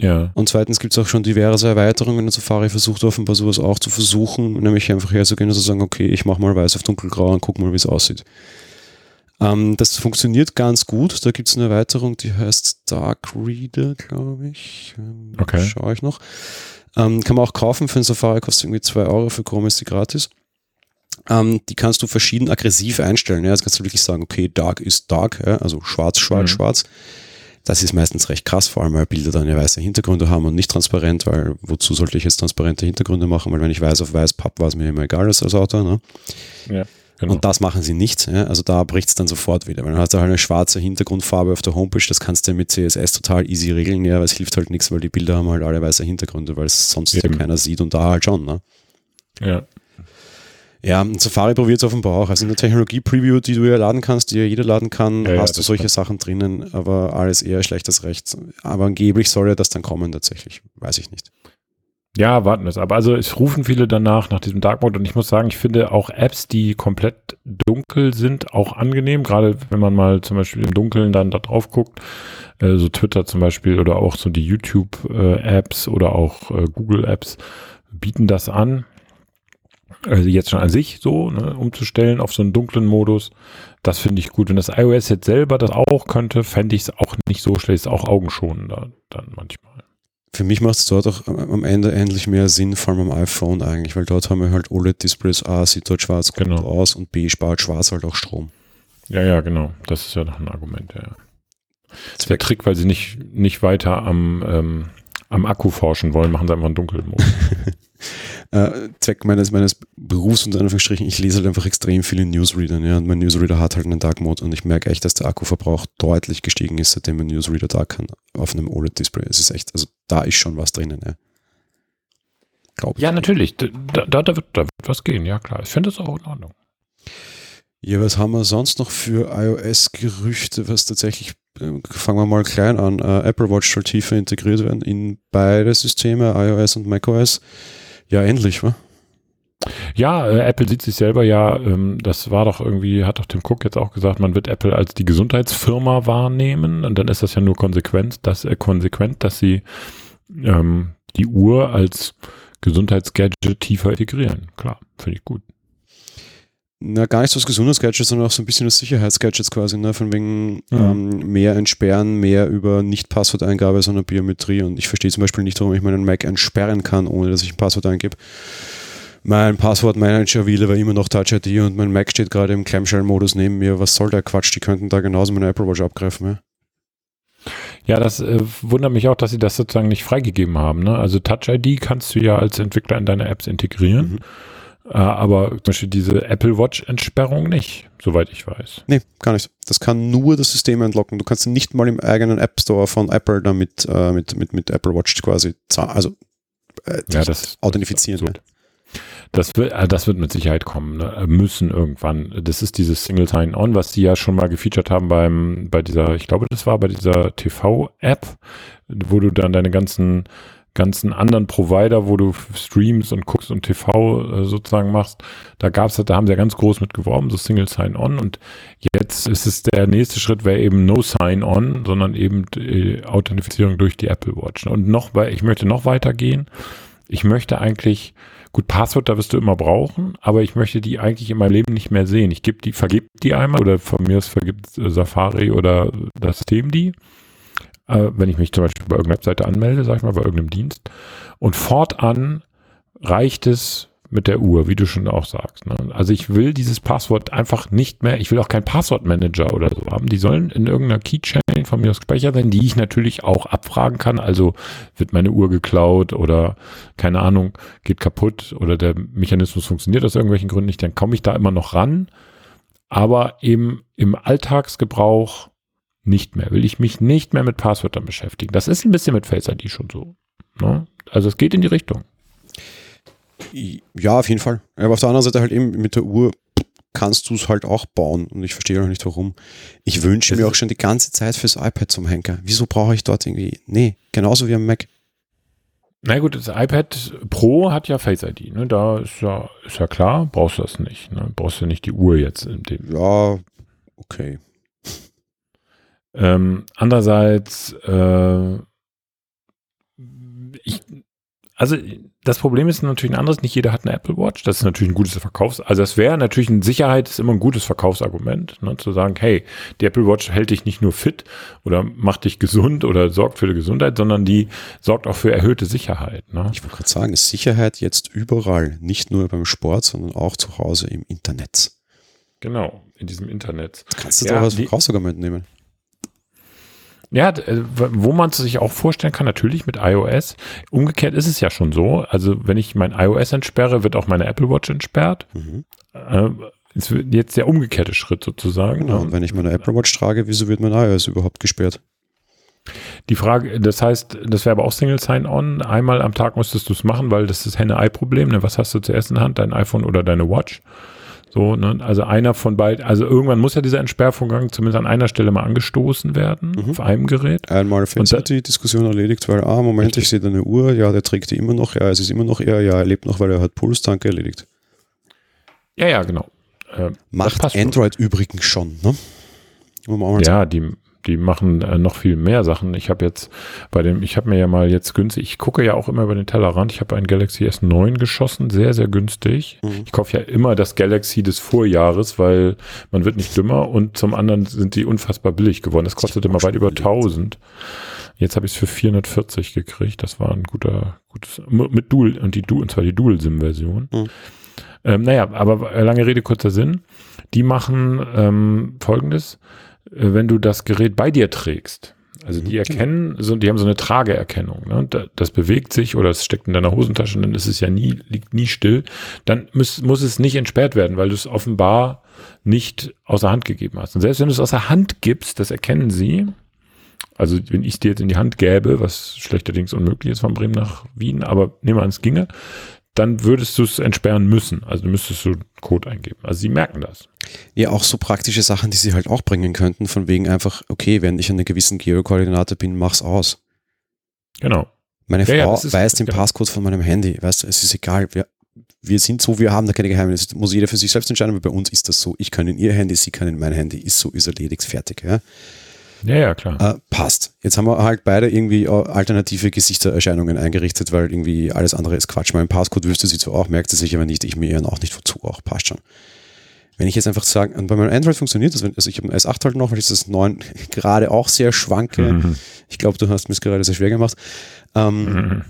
Ja. Und zweitens gibt es auch schon diverse Erweiterungen und Safari versucht offenbar sowas auch zu versuchen, nämlich einfach herzugehen und zu sagen, okay, ich mache mal weiß auf dunkelgrau und guck mal, wie es aussieht. Ähm, das funktioniert ganz gut. Da gibt es eine Erweiterung, die heißt Dark Reader, glaube ich. Ähm, Okay. Schaue ich noch. Ähm, kann man auch kaufen für den Safari, kostet irgendwie 2 Euro, für Chrome ist die gratis. Ähm, die kannst du verschieden aggressiv einstellen. Ja? Jetzt kannst du wirklich sagen, okay, Dark ist Dark, ja? also schwarz, schwarz, Mhm. schwarz. Das ist meistens recht krass, vor allem weil Bilder dann ja weiße Hintergründe haben und nicht transparent, weil wozu sollte ich jetzt transparente Hintergründe machen? Weil wenn ich weiß auf weiß papp, war es mir immer egal als als Autor. Ne? ja genau. Und das machen sie nicht. Ja? Also da bricht es dann sofort wieder. Weil dann hast du halt eine schwarze Hintergrundfarbe auf der Homepage, das kannst du mit CSS total easy regeln, ja, aber es hilft halt nichts, weil die Bilder haben halt alle weiße Hintergründe, weil es sonst ja keiner sieht und da halt schon. Ne? ja. Ja, und Safari probiert es offenbar auch. Also in der Technologie-Preview, die du ja laden kannst, die ja jeder laden kann, Ja, ja, hast du das solche stimmt. Sachen drinnen, aber alles eher schlechtes Recht. Aber angeblich soll ja das dann kommen tatsächlich. Weiß ich nicht. Ja, warten wir es. Aber also es rufen viele danach, nach diesem Dark Mode. Und ich muss sagen, ich finde auch Apps, die komplett dunkel sind, auch angenehm. Gerade wenn man mal zum Beispiel im Dunkeln dann da drauf guckt. Äh, so Twitter zum Beispiel oder auch so die YouTube-Apps oder auch äh, Google-Apps bieten das an. Also jetzt schon an sich so, ne, umzustellen auf so einen dunklen Modus. Das finde ich gut. Wenn das iOS jetzt selber das auch könnte, fände ich es auch nicht so schlecht. Ist auch augenschonender dann manchmal. Für mich macht es dort auch am Ende endlich mehr Sinn, vor allem am iPhone eigentlich, weil dort haben wir halt OLED-Displays. A, sieht dort schwarz gut Genau. aus und B, spart schwarz halt auch Strom. Ja, ja, genau. Das ist ja noch ein Argument, ja. Das ist der Trick, weil sie nicht, nicht weiter am, ähm, am Akku forschen wollen, machen sie einfach einen Dunkelmodus. Äh, Zweck meines, meines Berufs unter Anführungsstrichen, ich lese halt einfach extrem viele Newsreader, ja, und mein Newsreader hat halt einen Dark Mode und ich merke echt, dass der Akkuverbrauch deutlich gestiegen ist, seitdem mein Newsreader da kann, auf einem OLED-Display. Es ist echt, also da ist schon was drinnen, ja. Glaube ja, natürlich. Da, da, da, wird, da wird was gehen, ja klar. Ich finde das auch in Ordnung. Ja, was haben wir sonst noch für iOS-Gerüchte, was tatsächlich, äh, fangen wir mal klein an, äh, Apple Watch soll tiefer integriert werden in beide Systeme, iOS und macOS. Ja, endlich, wa? Ja, äh, Apple sieht sich selber ja, ähm, das war doch irgendwie, hat doch Tim Cook jetzt auch gesagt, man wird Apple als die Gesundheitsfirma wahrnehmen und dann ist das ja nur konsequent, dass, äh, konsequent, dass sie ähm, die Uhr als Gesundheitsgadget tiefer integrieren. Klar, finde ich gut. Na, gar nicht so als Gesundheitsgadget, sondern auch so ein bisschen als Sicherheitsgadgets quasi, ne? Von wegen mhm. ähm, mehr entsperren, mehr über nicht Passworteingabe, sondern Biometrie. Und ich verstehe zum Beispiel nicht, warum ich meinen Mac entsperren kann, ohne dass ich ein Passwort eingebe mein Passwortmanager will aber immer noch Touch ID und mein Mac steht gerade im Clamshell-Modus neben mir. Was soll der Quatsch? Die könnten da genauso meine Apple Watch abgreifen. Ja? Ja, das äh, wundert mich auch, dass sie das sozusagen nicht freigegeben haben. Ne? Also Touch ID kannst du ja als Entwickler in deine Apps integrieren, mhm. Äh, aber zum Beispiel diese Apple Watch-Entsperrung nicht, soweit ich weiß. Nee, gar nicht. Das kann nur das System entlocken. Du kannst nicht mal im eigenen App Store von Apple damit äh, mit, mit, mit Apple Watch quasi also äh, ja, das, authentifizieren. Das das wird, äh, das wird mit Sicherheit kommen, ne? Äh, müssen irgendwann. Das ist dieses Single Sign-On, was die ja schon mal gefeatured haben beim, bei dieser, ich glaube, das war bei dieser TV-App, wo du dann deine ganzen, ganzen anderen Provider, wo du streams und guckst und TV äh, sozusagen machst, da gab's, da haben sie ja ganz groß mit geworben, so Single Sign-On und jetzt ist es der nächste Schritt, wäre eben No Sign-On, sondern eben die Authentifizierung durch die Apple Watch. Und noch, ich möchte noch weitergehen. Ich möchte eigentlich Gut, Passwort, da wirst du immer brauchen, aber ich möchte die eigentlich in meinem Leben nicht mehr sehen. Ich gebe die, vergib die einmal oder von mir aus vergibt äh, Safari oder das System die, äh, wenn ich mich zum Beispiel bei irgendeiner Webseite anmelde, sag ich mal, bei irgendeinem Dienst. Und fortan reicht es, mit der Uhr, wie du schon auch sagst. Ne? Also ich will dieses Passwort einfach nicht mehr, ich will auch keinen Passwortmanager oder so haben. Die sollen in irgendeiner Keychain von mir aus gespeichert sein, die ich natürlich auch abfragen kann. Also wird meine Uhr geklaut oder keine Ahnung, geht kaputt oder der Mechanismus funktioniert aus irgendwelchen Gründen nicht, dann komme ich da immer noch ran. Aber eben im Alltagsgebrauch nicht mehr. Will ich mich nicht mehr mit Passwörtern beschäftigen. Das ist ein bisschen mit Face ID schon so. Ne? Also es geht in die Richtung. Ja, auf jeden Fall. Aber auf der anderen Seite halt eben mit der Uhr kannst du es halt auch bauen und ich verstehe auch nicht warum. Ich wünsche mir auch schon die ganze Zeit fürs iPad zum Henker. Wieso brauche ich dort irgendwie? Nee, genauso wie am Mac. Na gut, das iPad Pro hat ja Face ID, ne? Da ist ja, ist ja klar, brauchst du das nicht. Ne? Brauchst du nicht die Uhr jetzt in dem. Ja, okay. Ähm, andererseits, äh, ich, also das Problem ist natürlich ein anderes, nicht jeder hat eine Apple Watch. Das ist natürlich ein gutes Verkaufs-, also das wäre natürlich ein Sicherheit, ist immer ein gutes Verkaufsargument, ne, zu sagen, hey, die Apple Watch hält dich nicht nur fit oder macht dich gesund oder sorgt für die Gesundheit, sondern die sorgt auch für erhöhte Sicherheit. Ne? Ich wollte gerade sagen, ist Sicherheit jetzt überall, nicht nur beim Sport, sondern auch zu Hause im Internet. Genau, in diesem Internet. Das kannst du ja, doch als Verkaufsargument nehmen. Ja, äh, wo man es sich auch vorstellen kann, natürlich mit iOS. Umgekehrt ist es ja schon so. Also wenn ich mein iOS entsperre, wird auch meine Apple Watch entsperrt. Mhm. Äh, jetzt der umgekehrte Schritt sozusagen. Genau, und wenn ich meine Apple Watch trage, wieso wird mein iOS überhaupt gesperrt? Die Frage, das heißt, das wäre aber auch Single Sign-On. Einmal am Tag musstest du es machen, weil das ist das Henne-Ei-Problem. Ne? Was hast du zuerst in der Hand, dein iPhone oder deine Watch? So, ne? Also einer von beiden, also irgendwann muss ja dieser Entsperrvorgang zumindest an einer Stelle mal angestoßen werden, mhm. auf einem Gerät. Einmal findet die Diskussion erledigt, weil, ah, Moment, richtig. ich sehe da eine Uhr, ja, der trägt die immer noch, ja, es ist immer noch er, ja, er lebt noch, weil er hat Puls, danke, erledigt. Ja, ja, genau. Äh, Macht Android schon. übrigens schon, ne? Ja, die, die machen äh, noch viel mehr Sachen. Ich habe jetzt bei dem, ich habe mir ja mal jetzt günstig, ich gucke ja auch immer über den Tellerrand. Ich habe ein Galaxy S9 geschossen, sehr, sehr günstig. Mhm. Ich kaufe ja immer das Galaxy des Vorjahres, weil man wird nicht dümmer und zum anderen sind die unfassbar billig geworden. Das kostet immer weit über 1000. Jetzt habe ich es für 440 gekriegt. Das war ein guter, gutes, mit Dual, und die Dual, und zwar die Dual-SIM-Version. Mhm. Ähm, naja, aber lange Rede, kurzer Sinn. Die machen ähm, folgendes wenn du das Gerät bei dir trägst, also die mhm. erkennen, so, die haben so eine Trageerkennung. Ne? Das bewegt sich oder es steckt in deiner Hosentasche, dann ist es ja nie, liegt nie still. Dann muss, muss es nicht entsperrt werden, weil du es offenbar nicht außer Hand gegeben hast. Und selbst wenn du es außer Hand gibst, das erkennen sie. Also wenn ich es dir jetzt in die Hand gäbe, was schlechterdings unmöglich ist von Bremen nach Wien, aber nehmen wir an, es ginge, dann würdest du es entsperren müssen. Also du müsstest du Code eingeben. Also sie merken das. Ja, auch so praktische Sachen, die sie halt auch bringen könnten, von wegen einfach, okay, wenn ich an einer gewissen Geokoordinate bin, mach's aus. Genau. Meine Ja, ja, Frau das ist- weiß den genau. Passcode von meinem Handy. Weißt du, es ist egal. Wir, wir sind so, wir haben da keine Geheimnisse. Das muss jeder für sich selbst entscheiden, aber bei uns ist das so. Ich kann in ihr Handy, sie kann in mein Handy. Ist so, ist erledigt, fertig. Ja? Ja, ja, klar. Äh, passt. Jetzt haben wir halt beide irgendwie äh, alternative Gesichtserscheinungen eingerichtet, weil irgendwie alles andere ist Quatsch. Mein Passcode wüsste sie zwar auch, merkt sie sich aber nicht, ich mir ihren auch nicht, wozu auch, passt schon. Wenn ich jetzt einfach sage, und bei meinem Android funktioniert das, wenn- also ich habe ein S8 halt noch, weil ich das 9 gerade auch sehr schwanke. Mhm. Ich glaube, du hast mir es gerade sehr schwer gemacht. Ähm, Mhm.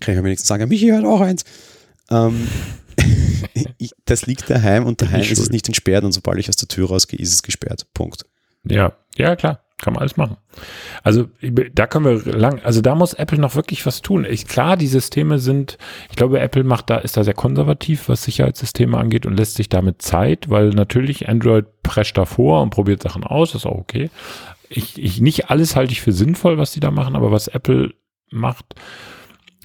kann ich am wenigsten sagen, Michi hat auch eins. Ähm, ich, das liegt daheim und daheim ist es nicht entsperrt und sobald ich aus der Tür rausgehe, ist es gesperrt. Punkt. Ja, ja, klar. Kann man alles machen. Also da können wir lang, also da muss Apple noch wirklich was tun. Ich, klar, die Systeme sind, ich glaube, Apple macht da, ist da sehr konservativ, was Sicherheitssysteme angeht und lässt sich damit Zeit, weil natürlich Android prescht davor und probiert Sachen aus, ist auch okay. Ich, ich, nicht alles halte ich für sinnvoll, was die da machen, aber was Apple macht,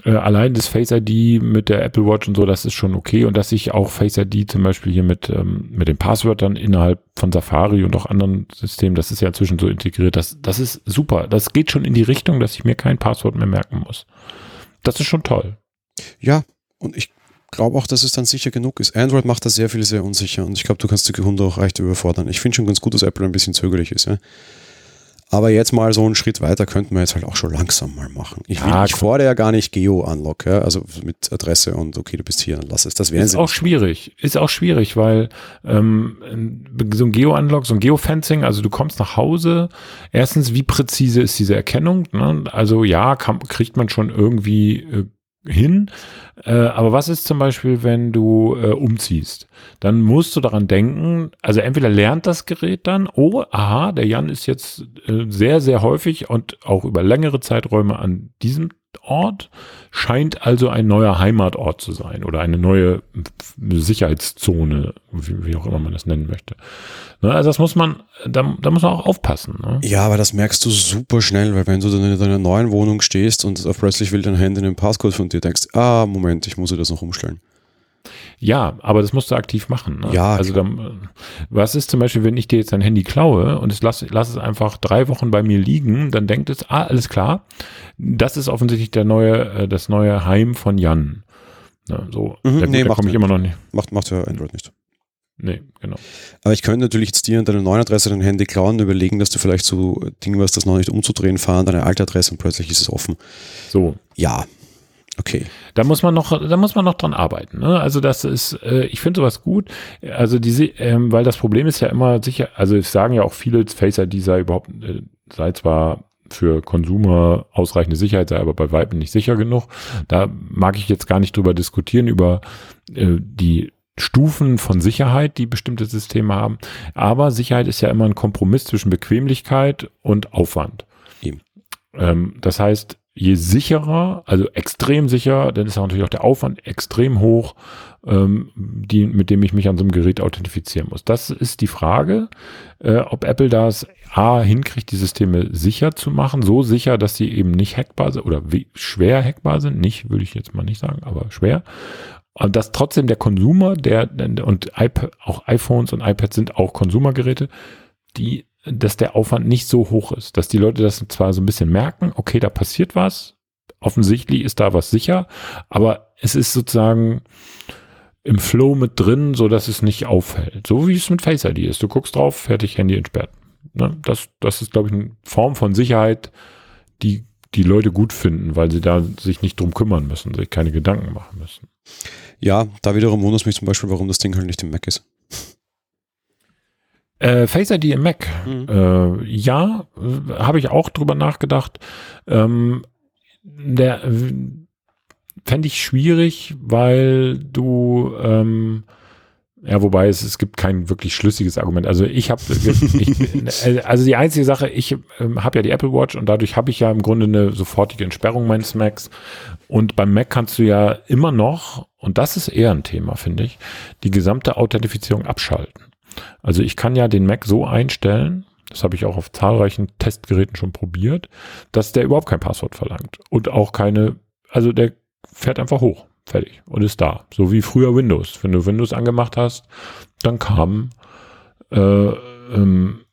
äh, allein das Face ID mit der Apple Watch und so, das ist schon okay. Und dass ich auch Face ID zum Beispiel hier mit, ähm, mit den Passwörtern innerhalb von Safari und auch anderen Systemen, das ist ja inzwischen so integriert, das, das ist super. Das geht schon in die Richtung, dass ich mir kein Passwort mehr merken muss. Das ist schon toll. Ja, und ich glaube auch, dass es dann sicher genug ist. Android macht da sehr viel sehr unsicher und ich glaube, du kannst die Hunde auch recht überfordern. Ich finde schon ganz gut, dass Apple ein bisschen zögerlich ist. Ja? Aber jetzt mal so einen Schritt weiter könnten wir jetzt halt auch schon langsam mal machen. Ich, will, Ja, ich fordere ja gar nicht Geo-Unlock, ja? also mit Adresse und okay, du bist hier, dann lass es. Das Ist sie. auch schwierig. Ist auch schwierig, weil ähm, so ein Geo-Unlock, so ein Geo-Fencing, also du kommst nach Hause. Erstens, wie präzise ist diese Erkennung? Ne? Also ja, kann, kriegt man schon irgendwie äh, hin. Äh, aber was ist zum Beispiel, wenn du äh, umziehst? Dann musst du daran denken, also entweder lernt das Gerät dann, oh, aha, der Jan ist jetzt äh, sehr, sehr häufig und auch über längere Zeiträume an diesem Ort, scheint also ein neuer Heimatort zu sein oder eine neue Sicherheitszone, wie, wie auch immer man das nennen möchte. Ne, also das muss man, da, da muss man auch aufpassen. Ne? Ja, aber das merkst du super schnell, weil wenn du dann in deiner neuen Wohnung stehst und auf plötzlich will dein Handy einen Passcode von dir, denkst, ah, Moment, ich muss dir das noch umstellen. Ja, aber das musst du aktiv machen. Ne? Ja, Also dann, was ist zum Beispiel, wenn ich dir jetzt dein Handy klaue und es lass, lass es einfach drei Wochen bei mir liegen, dann denkt es, ah, alles klar, das ist offensichtlich der neue, äh, das neue Heim von Jan. Ne, so, Mhm, gut, nee, da komme ich er immer noch nicht. Macht, macht ja Android nicht. Nee, genau. Aber ich könnte natürlich jetzt dir an deiner neuen Adresse dein Handy klauen und überlegen, dass du vielleicht so Dinge, was das noch nicht umzudrehen fahren, deine alte Adresse und plötzlich ist es offen. So, Ja, okay. Da muss man noch, da muss man noch dran arbeiten. Ne? Also das ist, äh, ich finde sowas gut. Also diese, ähm, weil das Problem ist ja immer sicher, also es sagen ja auch viele, Face ID sei überhaupt, äh, sei zwar für Konsumer ausreichende Sicherheit, sei aber bei Weitem nicht sicher genug. Da mag ich jetzt gar nicht drüber diskutieren, über äh, die Stufen von Sicherheit, die bestimmte Systeme haben. Aber Sicherheit ist ja immer ein Kompromiss zwischen Bequemlichkeit und Aufwand. Ähm, das heißt, je sicherer, also extrem sicher, dann ist natürlich auch der Aufwand extrem hoch, ähm, die, mit dem ich mich an so einem Gerät authentifizieren muss. Das ist die Frage, äh, ob Apple das A hinkriegt, die Systeme sicher zu machen, so sicher, dass sie eben nicht hackbar sind oder wie, schwer hackbar sind, nicht, würde ich jetzt mal nicht sagen, aber schwer. Und dass trotzdem der Konsumer, der und iPad, auch iPhones und iPads sind auch Konsumergeräte, die dass der Aufwand nicht so hoch ist, dass die Leute das zwar so ein bisschen merken, okay, da passiert was, offensichtlich ist da was sicher, aber es ist sozusagen im Flow mit drin, so dass es nicht auffällt. So wie es mit Face ID ist. Du guckst drauf, fertig, Handy entsperrt. Ne? Das, das ist, glaube ich, eine Form von Sicherheit, die die Leute gut finden, weil sie da sich nicht drum kümmern müssen, sich keine Gedanken machen müssen. Ja, da wiederum wundert es mich zum Beispiel, warum das Ding halt nicht im Mac ist. Äh, Face ID im Mac. Mhm. Äh, ja, habe ich auch drüber nachgedacht. Ähm, der fände ich schwierig, weil du ähm, ja, wobei es, es gibt kein wirklich schlüssiges Argument. Also ich habe, also die einzige Sache, ich ähm, habe ja die Apple Watch und dadurch habe ich ja im Grunde eine sofortige Entsperrung meines Macs. Und beim Mac kannst du ja immer noch, und das ist eher ein Thema, finde ich, die gesamte Authentifizierung abschalten. Also ich kann ja den Mac so einstellen, das habe ich auch auf zahlreichen Testgeräten schon probiert, dass der überhaupt kein Passwort verlangt und auch keine, also der fährt einfach hoch, fertig und ist da. So wie früher Windows. Wenn du Windows angemacht hast, dann kam äh, ähm,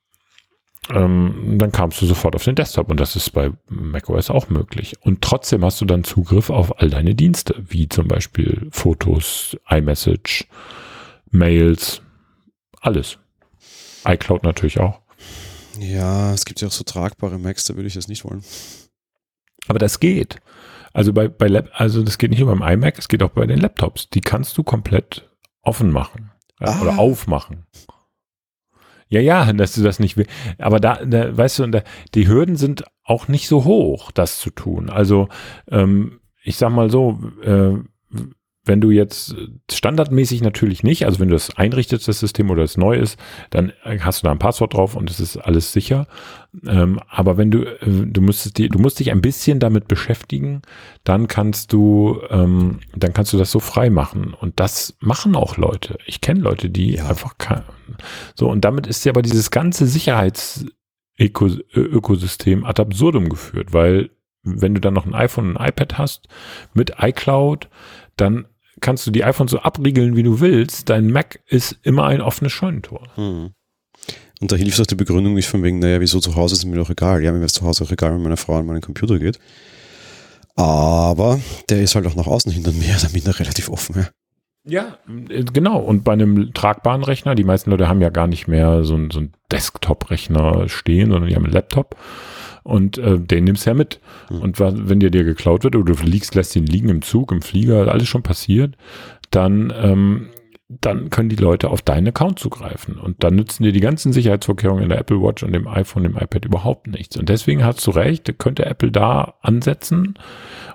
ähm, dann kamst du sofort auf den Desktop und das ist bei macOS auch möglich. Und trotzdem hast du dann Zugriff auf all deine Dienste, wie zum Beispiel Fotos, iMessage, Mails, alles. iCloud natürlich auch. Ja, es gibt ja auch so tragbare Macs, da würde ich das nicht wollen. Aber das geht. Also bei, bei Lab, also das geht nicht nur beim iMac, es geht auch bei den Laptops. Die kannst du komplett offen machen äh, Ah. oder aufmachen. Ja, ja, dass du das nicht will. Aber da, da weißt du, da, die Hürden sind auch nicht so hoch, das zu tun. Also ähm, ich sag mal so, äh, wenn du jetzt äh, standardmäßig natürlich nicht, also wenn du das einrichtest, das System oder es neu ist, dann hast du da ein Passwort drauf und es ist alles sicher. Ähm, aber wenn du, äh, du müsstest die, du musst dich ein bisschen damit beschäftigen, dann kannst du, ähm, dann kannst du das so frei machen. Und das machen auch Leute. Ich kenne Leute, die Ja. einfach kann. So, und damit ist ja aber dieses ganze Sicherheitsökosystem ad absurdum geführt, weil wenn du dann noch ein iPhone und ein iPad hast mit iCloud, dann kannst du die iPhones so abriegeln, wie du willst. Dein Mac ist immer ein offenes Scheunentor. Hm. Und da hilft auch die Begründung nicht von wegen, naja, wieso zu Hause ist mir doch egal. Ja, mir wäre es zu Hause auch egal, wenn meine Frau an meinen Computer geht. Aber der ist halt auch nach außen hin dann mehr oder minder relativ offen. Ja. Ja, äh, genau. Und bei einem tragbaren Rechner, die meisten Leute haben ja gar nicht mehr so, einen- so einen Desktop-Rechner stehen, sondern die haben einen Laptop. Und äh, den nimmst du ja mit. Hm. Und wenn dir der geklaut wird oder du liegst, lässt ihn liegen im Zug, im Flieger, alles schon passiert, dann, ähm, dann können die Leute auf deinen Account zugreifen. Und dann nützen dir die ganzen Sicherheitsvorkehrungen in der Apple Watch und dem iPhone, dem iPad überhaupt nichts. Und deswegen hast du recht, könnte Apple da ansetzen.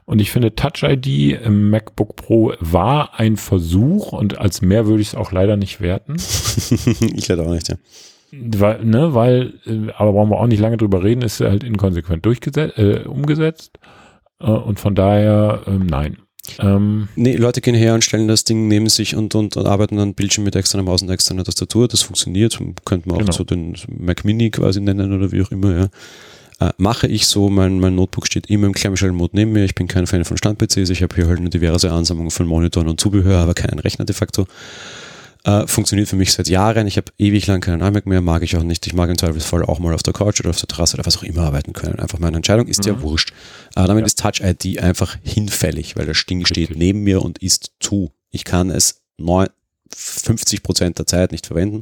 Und ich finde, Touch ID im MacBook Pro war ein Versuch und als mehr würde ich es auch leider nicht werten. ich leider auch nicht, ja. Weil, ne, weil, äh, aber brauchen wir auch nicht lange drüber reden, ist halt inkonsequent durchgesetzt, äh, umgesetzt. Äh, und von daher, ähm, nein. Ähm, Nee, Leute gehen her und stellen das Ding neben sich und, und, und arbeiten an Bildschirm mit externer Maus und externer Tastatur. Das funktioniert. Könnte man auch Genau. so den Mac Mini quasi nennen oder wie auch immer, ja. Äh, mache ich so, mein, mein Notebook steht immer im Clamshell-Mode neben mir. Ich bin kein Fan von Stand-PCs. Ich habe hier halt eine diverse Ansammlung von Monitoren und Zubehör, aber keinen Rechner de facto. Äh, funktioniert für mich seit Jahren. Ich habe ewig lang keinen iMac mehr, mag ich auch nicht. Ich mag im Zweifelsfall auch mal auf der Couch oder auf der Terrasse oder was auch immer arbeiten können. Einfach meine Entscheidung ist ja Mhm. wurscht. Aber damit Ja. ist Touch ID einfach hinfällig, weil das Ding steht Richtig. neben mir und ist zu. Ich kann es neun, 50 Prozent der Zeit nicht verwenden.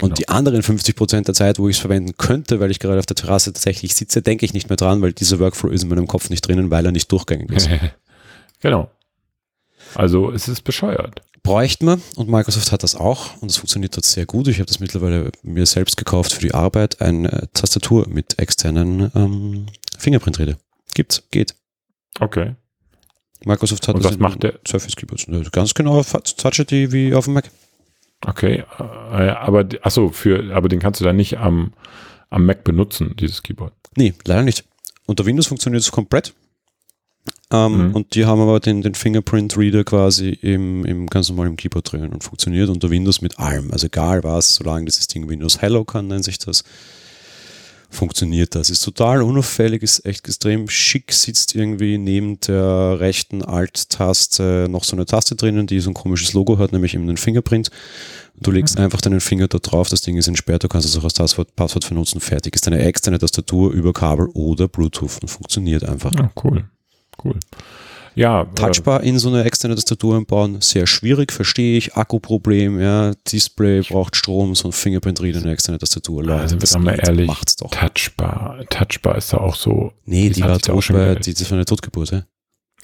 Und Genau. die anderen 50 Prozent der Zeit, wo ich es verwenden könnte, weil ich gerade auf der Terrasse tatsächlich sitze, denke ich nicht mehr dran, weil dieser Workflow ist in meinem Kopf nicht drinnen, weil er nicht durchgängig ist. genau. Also es ist bescheuert. bräuchte man und Microsoft hat das auch und es funktioniert dort sehr gut. Ich habe das mittlerweile mir selbst gekauft für die Arbeit, eine Tastatur mit externen ähm, Fingerprint-Reader. Gibt's, geht. Okay. Microsoft hat Und das was macht der? Surface Keyboards. Ne, Ganz genau Touch ID wie auf dem Mac. Okay. Äh, aber, die- ach so, für, aber den kannst du dann nicht am, am Mac benutzen, dieses Keyboard. Nee, leider nicht. Unter Windows funktioniert es komplett. Ähm, Mhm. Und die haben aber den, den Fingerprint-Reader quasi im, im ganz normalen Keyboard drinnen und funktioniert unter Windows mit allem. Also egal was, solange dieses Ding Windows Hello kann, nennt sich das, funktioniert das. Ist total unauffällig, ist echt extrem schick, sitzt irgendwie neben der rechten Alt-Taste noch so eine Taste drinnen, die so ein komisches Logo hat, nämlich eben den Fingerprint. Du legst einfach deinen Finger da drauf, das Ding ist entsperrt, du kannst es auch als Passwort, Passwort vernutzen, fertig. Ist eine externe Tastatur über Kabel oder Bluetooth und funktioniert einfach. Ja, cool. Cool. Ja, äh, Touchbar in so eine externe Tastatur einbauen, sehr schwierig, verstehe ich. Akkuproblem, ja, Display braucht Strom, so ein Fingerprint-Reader, eine externe Tastatur. Also, Leute, das doch mal ehrlich. Macht's doch. Touchbar. Touchbar ist da auch so. Nee, Die war tot schon bei, die, das war eine Totgeburt, ja.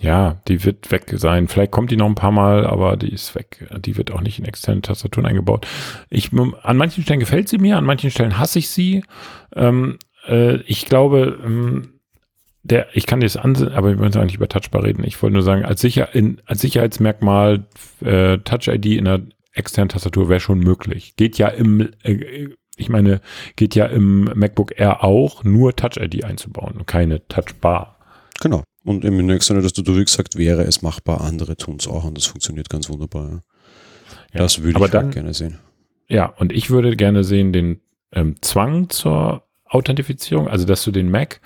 Ja, die wird weg sein. Vielleicht kommt die noch ein paar Mal, aber die ist weg. Die wird auch nicht in externe Tastaturen eingebaut. Ich, an manchen Stellen gefällt sie mir, an manchen Stellen hasse ich sie. Ähm, äh, ich glaube, ähm, der, ich kann das ansehen, aber wir wollen eigentlich über Touchbar reden. Ich wollte nur sagen, als, Sicher, in, als Sicherheitsmerkmal äh, Touch ID in einer externen Tastatur wäre schon möglich. Geht ja im, äh, ich meine, geht ja im MacBook Air auch, nur Touch ID einzubauen und keine Touchbar. Genau. Und im nächsten Tastatur, wie gesagt, wäre es machbar. Andere tun es auch und das funktioniert ganz wunderbar. Ja. Ja, Das würde ich dann- gerne sehen. Ja, und ich würde gerne sehen den ähm, Zwang zur Authentifizierung, also dass du den Mac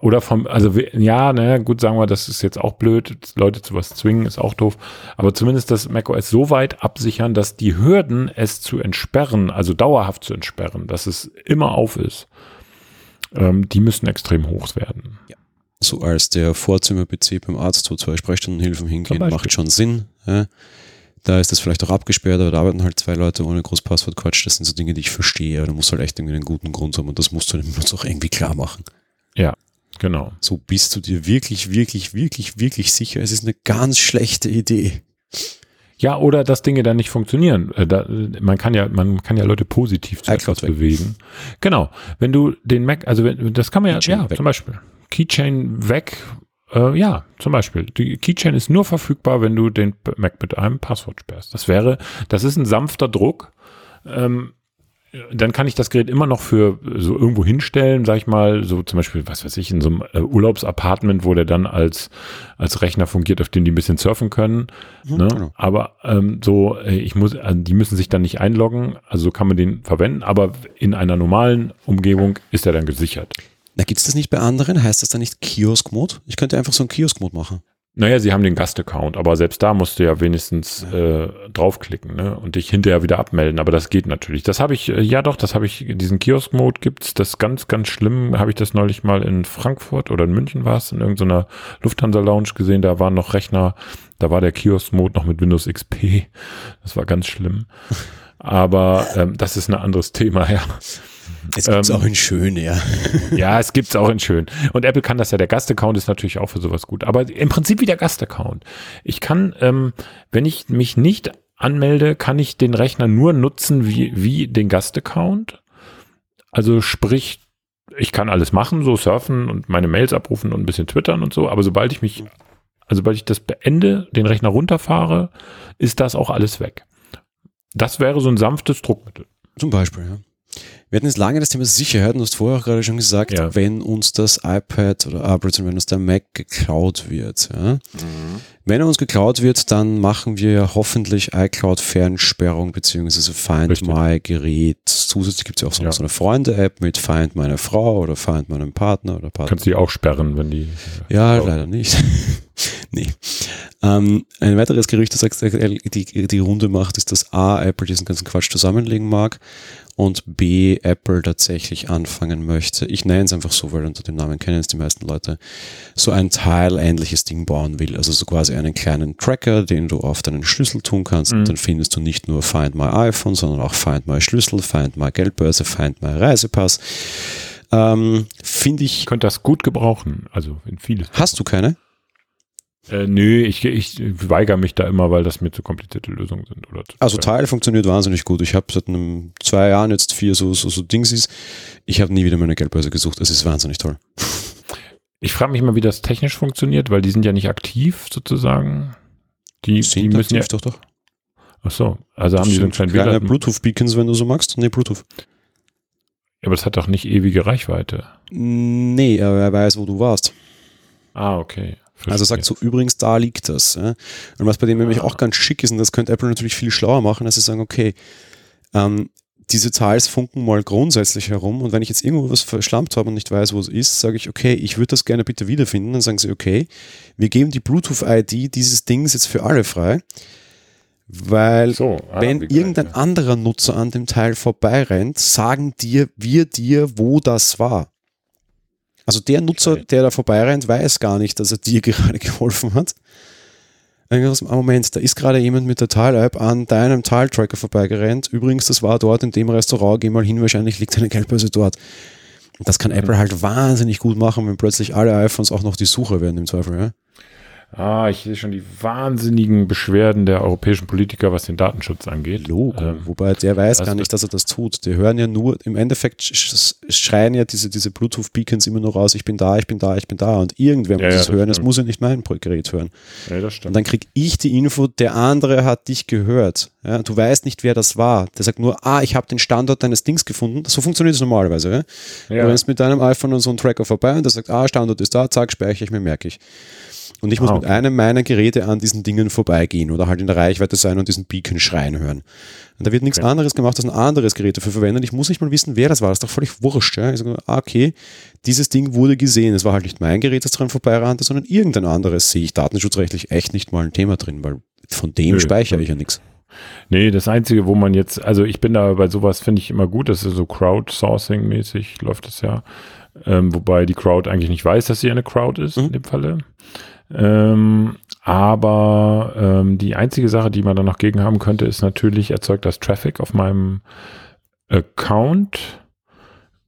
oder vom, also ja, naja, gut, sagen wir, das ist jetzt auch blöd, Leute zu was zwingen, ist auch doof, aber zumindest das macOS so weit absichern, dass die Hürden, es zu entsperren, also dauerhaft zu entsperren, dass es immer auf ist, ähm, die müssen extrem hoch werden. Ja. So als der Vorzimmer-PC beim Arzt, wo zwei Sprechstundenhilfen hingehen, macht schon Sinn. Ja. Da ist das vielleicht auch abgesperrt, aber da arbeiten halt zwei Leute ohne groß Passwortquatsch. Das sind so Dinge, die ich verstehe. Aber da muss halt echt irgendwie einen guten Grund haben und das musst du dem Benutzer auch irgendwie klar machen. Ja, genau. So bist du dir wirklich, wirklich, wirklich, wirklich sicher. Es ist eine ganz schlechte Idee. Ja, oder dass Dinge dann nicht funktionieren. Äh, da, man kann ja, man kann ja Leute positiv zu etwas bewegen. Genau. Wenn du den Mac, also wenn, das kann man ja, ja, weg. zum Beispiel. Keychain weg, äh, ja, zum Beispiel. Die Keychain ist nur verfügbar, wenn du den Mac mit einem Passwort sperrst. Das wäre, das ist ein sanfter Druck. Ähm, dann kann ich das Gerät immer noch für so irgendwo hinstellen, sag ich mal, so zum Beispiel, was weiß ich, in so einem äh, Urlaubsapartment, wo der dann als, als Rechner fungiert, auf dem die ein bisschen surfen können. Mhm, ne? genau. Aber ähm, so, äh, ich muss, also die müssen sich dann nicht einloggen, also so kann man den verwenden, aber in einer normalen Umgebung ist er dann gesichert. Na, gibt es das nicht bei anderen? Heißt das dann nicht Kiosk-Mode? Ich könnte einfach so einen Kiosk-Mode machen. Naja, sie haben den Gast-Account, aber selbst da musst du ja wenigstens äh, draufklicken ne? und dich hinterher wieder abmelden. Aber das geht natürlich. Das habe ich, äh, ja doch, das habe ich, diesen Kiosk-Mode gibt's. Das ganz, ganz schlimm, habe ich das neulich mal in Frankfurt oder in München war es, in irgendeiner Lufthansa-Lounge gesehen. Da waren noch Rechner, da war der Kiosk-Mode noch mit Windows XP. Das war ganz schlimm. Aber ähm, das ist ein anderes Thema, ja. Es gibt ähm, auch in schön, ja. Ja, es gibt es auch in schön. Und Apple kann das ja, der Gastaccount ist natürlich auch für sowas gut. Aber im Prinzip wie der Gastaccount. Ich kann, ähm, wenn ich mich nicht anmelde, kann ich den Rechner nur nutzen wie, wie den Gastaccount. Also sprich, ich kann alles machen, so surfen und meine Mails abrufen und ein bisschen twittern und so. Aber sobald ich mich, also sobald ich das beende, den Rechner runterfahre, ist das auch alles weg. Das wäre so ein sanftes Druckmittel. Zum Beispiel, ja. Wir hatten jetzt lange das Thema Sicherheit und du hast vorher auch gerade schon gesagt, ja. wenn uns das iPad oder ah, wenn uns der Mac geklaut wird. Ja? Mhm. Wenn er uns geklaut wird, dann machen wir ja hoffentlich iCloud-Fernsperrung beziehungsweise Find Richtig. My Gerät. Zusätzlich gibt es ja auch so, ja. so eine Freunde-App mit Find meine Frau oder Find meinen Partner oder Partner. Kannst du die auch sperren, wenn die. Ja, glauben. leider nicht. nee. Ähm, ein weiteres Gerücht, das die, die Runde macht, ist, dass A, Apple diesen ganzen Quatsch zusammenlegen mag und B, Apple tatsächlich anfangen möchte, ich nenne es einfach so, weil unter dem Namen kennen es die meisten Leute, so ein Teil-ähnliches Ding bauen will. Also so quasi einen kleinen Tracker, den du auf deinen Schlüssel tun kannst. Mhm. Und dann findest du nicht nur Find My iPhone, sondern auch Find My Schlüssel, Find My Geldbörse, Find My Reisepass. Ähm, Finde ich. Könnte das gut gebrauchen, also in vieles. Hast du keine? Äh, nö, ich, ich weigere mich da immer, weil das mir zu komplizierte Lösungen sind. Oder also Teil funktioniert wahnsinnig gut. Ich habe seit einem, zwei Jahren jetzt vier so, so, so Dingsies. Ich habe nie wieder meine Geldbörse gesucht. Es ist wahnsinnig toll. Ich frage mich mal, wie das technisch funktioniert, weil die sind ja nicht aktiv sozusagen. Die, die, sind die müssen aktiv, ja. doch, doch. Ach so, also haben die so einen kleinen kleine Bluetooth-Beacons, wenn du so magst. Nee, Bluetooth. Ja, aber das hat doch nicht ewige Reichweite. Nee, aber er weiß, wo du warst. Ah, okay. Also sagt so, übrigens, da liegt das. Ja? Und was bei dem nämlich auch ganz schick ist, und das könnte Apple natürlich viel schlauer machen, dass sie sagen, okay, ähm, diese Zahls funken mal grundsätzlich herum und wenn ich jetzt irgendwo was verschlampt habe und nicht weiß, wo es ist, sage ich, okay, ich würde das gerne bitte wiederfinden. Dann sagen sie, okay, wir geben die Bluetooth-ID dieses Dings jetzt für alle frei, weil so, ah, wenn irgendein anderer Nutzer an dem Teil vorbeirennt, sagen dir, wir dir, wo das war. Also der Nutzer, der da vorbeirennt, weiß gar nicht, dass er dir gerade geholfen hat. Moment, da ist gerade jemand mit der Tile-App an deinem Tile-Tracker vorbeigerannt. Übrigens, das war dort in dem Restaurant, geh mal hin, wahrscheinlich liegt deine Geldbörse dort. Das kann Apple halt wahnsinnig gut machen, wenn plötzlich alle iPhones auch noch die Suche werden im Zweifel. Ja? Ah, ich sehe schon die wahnsinnigen Beschwerden der europäischen Politiker, was den Datenschutz angeht. Logo. Ähm, Wobei der weiß gar nicht, dass er das tut. Die hören ja nur, im Endeffekt schreien ja diese, diese Bluetooth-Beacons immer nur raus, ich bin da, ich bin da, ich bin da. Und irgendwer ja, muss es ja, hören. Es muss ja nicht mein Gerät hören. Ja, das stimmt. Und dann kriege ich die Info, der andere hat dich gehört. Ja, du weißt nicht, wer das war. Der sagt nur, ah, ich habe den Standort deines Dings gefunden. So funktioniert es normalerweise. Ja? Ja. Du rennst mit deinem iPhone an so einem Tracker vorbei und der sagt, ah, Standort ist da, zack, speichere ich mir, merke ich. Und ich muss ah, okay. mit einem meiner Geräte an diesen Dingen vorbeigehen oder halt in der Reichweite sein und diesen Beacon schreien hören. Und da wird nichts okay. anderes gemacht, als ein anderes Gerät dafür verwenden. Ich muss nicht mal wissen, wer das war. Das ist doch völlig wurscht. Ja? Ich sage, ah, okay, dieses Ding wurde gesehen. Es war halt nicht mein Gerät, das dran vorbeirannte, sondern irgendein anderes. Sehe ich datenschutzrechtlich echt nicht mal ein Thema drin, weil von dem Nö, speichere ich ja nichts. Nee, das Einzige, wo man jetzt, also ich bin da bei sowas, finde ich immer gut, das ist so Crowdsourcing-mäßig, läuft das ja. Ähm, wobei die Crowd eigentlich nicht weiß, dass sie eine Crowd ist, mhm. in dem Falle. Ähm, aber ähm, die einzige Sache, die man da noch gegen haben könnte, ist natürlich, erzeugt das Traffic auf meinem Account.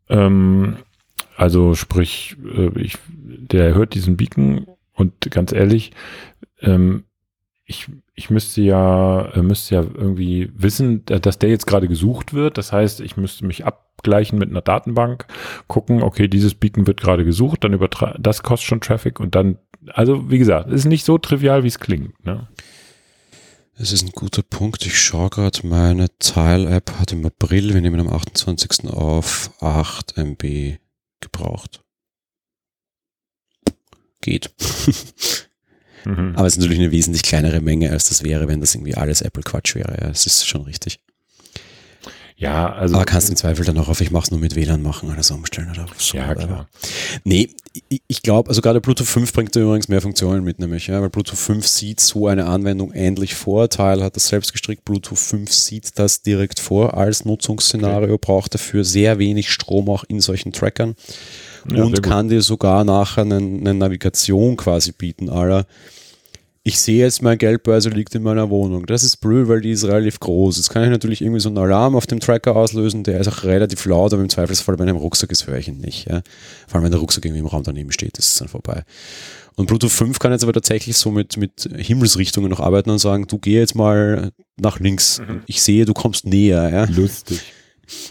Ähm, also sprich, äh, ich, der hört diesen Beacon und ganz ehrlich, ähm, ich, ich müsste ja, äh, müsste ja irgendwie wissen, dass der jetzt gerade gesucht wird. Das heißt, ich müsste mich abgleichen mit einer Datenbank, gucken, okay, dieses Beacon wird gerade gesucht, dann übertragen, das kostet schon Traffic und dann also wie gesagt, ist nicht so trivial, wie es klingt. Ne? Es ist ein guter Punkt. Ich schaue gerade, meine Tile-App hat im April, wir nehmen am 28. auf, 8 MB gebraucht. Geht. mhm. Aber es ist natürlich eine wesentlich kleinere Menge, als das wäre, wenn das irgendwie alles Apple-Quatsch wäre. Ja, es ist schon richtig. Ja, also. Aber kannst du im Zweifel dann auch auf, ich mach's nur mit WLAN machen oder so umstellen oder so. Ja, klar. Nee, ich, ich glaube, also gerade Bluetooth 5 bringt da übrigens mehr Funktionen mit, nämlich, ja, weil Bluetooth 5 sieht so eine Anwendung ähnlich vor. Teil hat das selbst gestrickt. Bluetooth 5 sieht das direkt vor als Nutzungsszenario, okay. braucht dafür sehr wenig Strom auch in solchen Trackern ja, und kann dir sogar nachher eine, eine Navigation quasi bieten, aller ich sehe jetzt, mein Geldbörse liegt in meiner Wohnung. Das ist blöd, weil die ist relativ groß. Jetzt kann ich natürlich irgendwie so einen Alarm auf dem Tracker auslösen, der ist auch relativ laut, aber im Zweifelsfall bei einem Rucksack ist höre ich ihn nicht. Ja? Vor allem, wenn der Rucksack irgendwie im Raum daneben steht, ist es dann vorbei. Und Bluetooth 5 kann jetzt aber tatsächlich so mit, mit Himmelsrichtungen noch arbeiten und sagen, du geh jetzt mal nach links. Mhm. Ich sehe, du kommst näher. Ja? Lustig.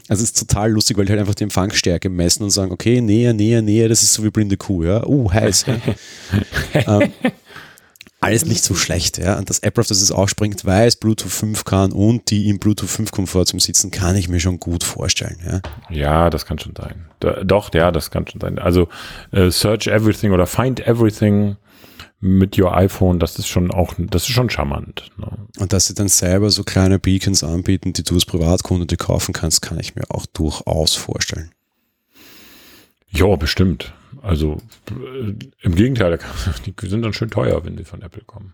Also es ist total lustig, weil die halt einfach die Empfangsstärke messen und sagen, okay, näher, näher, näher, das ist so wie blinde Kuh, ja. Uh, heiß. Ja? ähm, alles nicht so schlecht. Ja? Und dass Apple auf das es ausspringt, weiß Bluetooth 5 kann und die im Bluetooth 5 Komfort zum Sitzen, kann ich mir schon gut vorstellen. Ja, ja das kann schon sein. Da, doch, ja, das kann schon sein. Also äh, Search Everything oder Find Everything mit your iPhone, das ist schon auch, das ist schon charmant. Ne? Und dass sie dann selber so kleine Beacons anbieten, die du als Privatkunde dir kaufen kannst, kann ich mir auch durchaus vorstellen. Ja, bestimmt. Also äh, im Gegenteil, die sind dann schön teuer, wenn die von Apple kommen.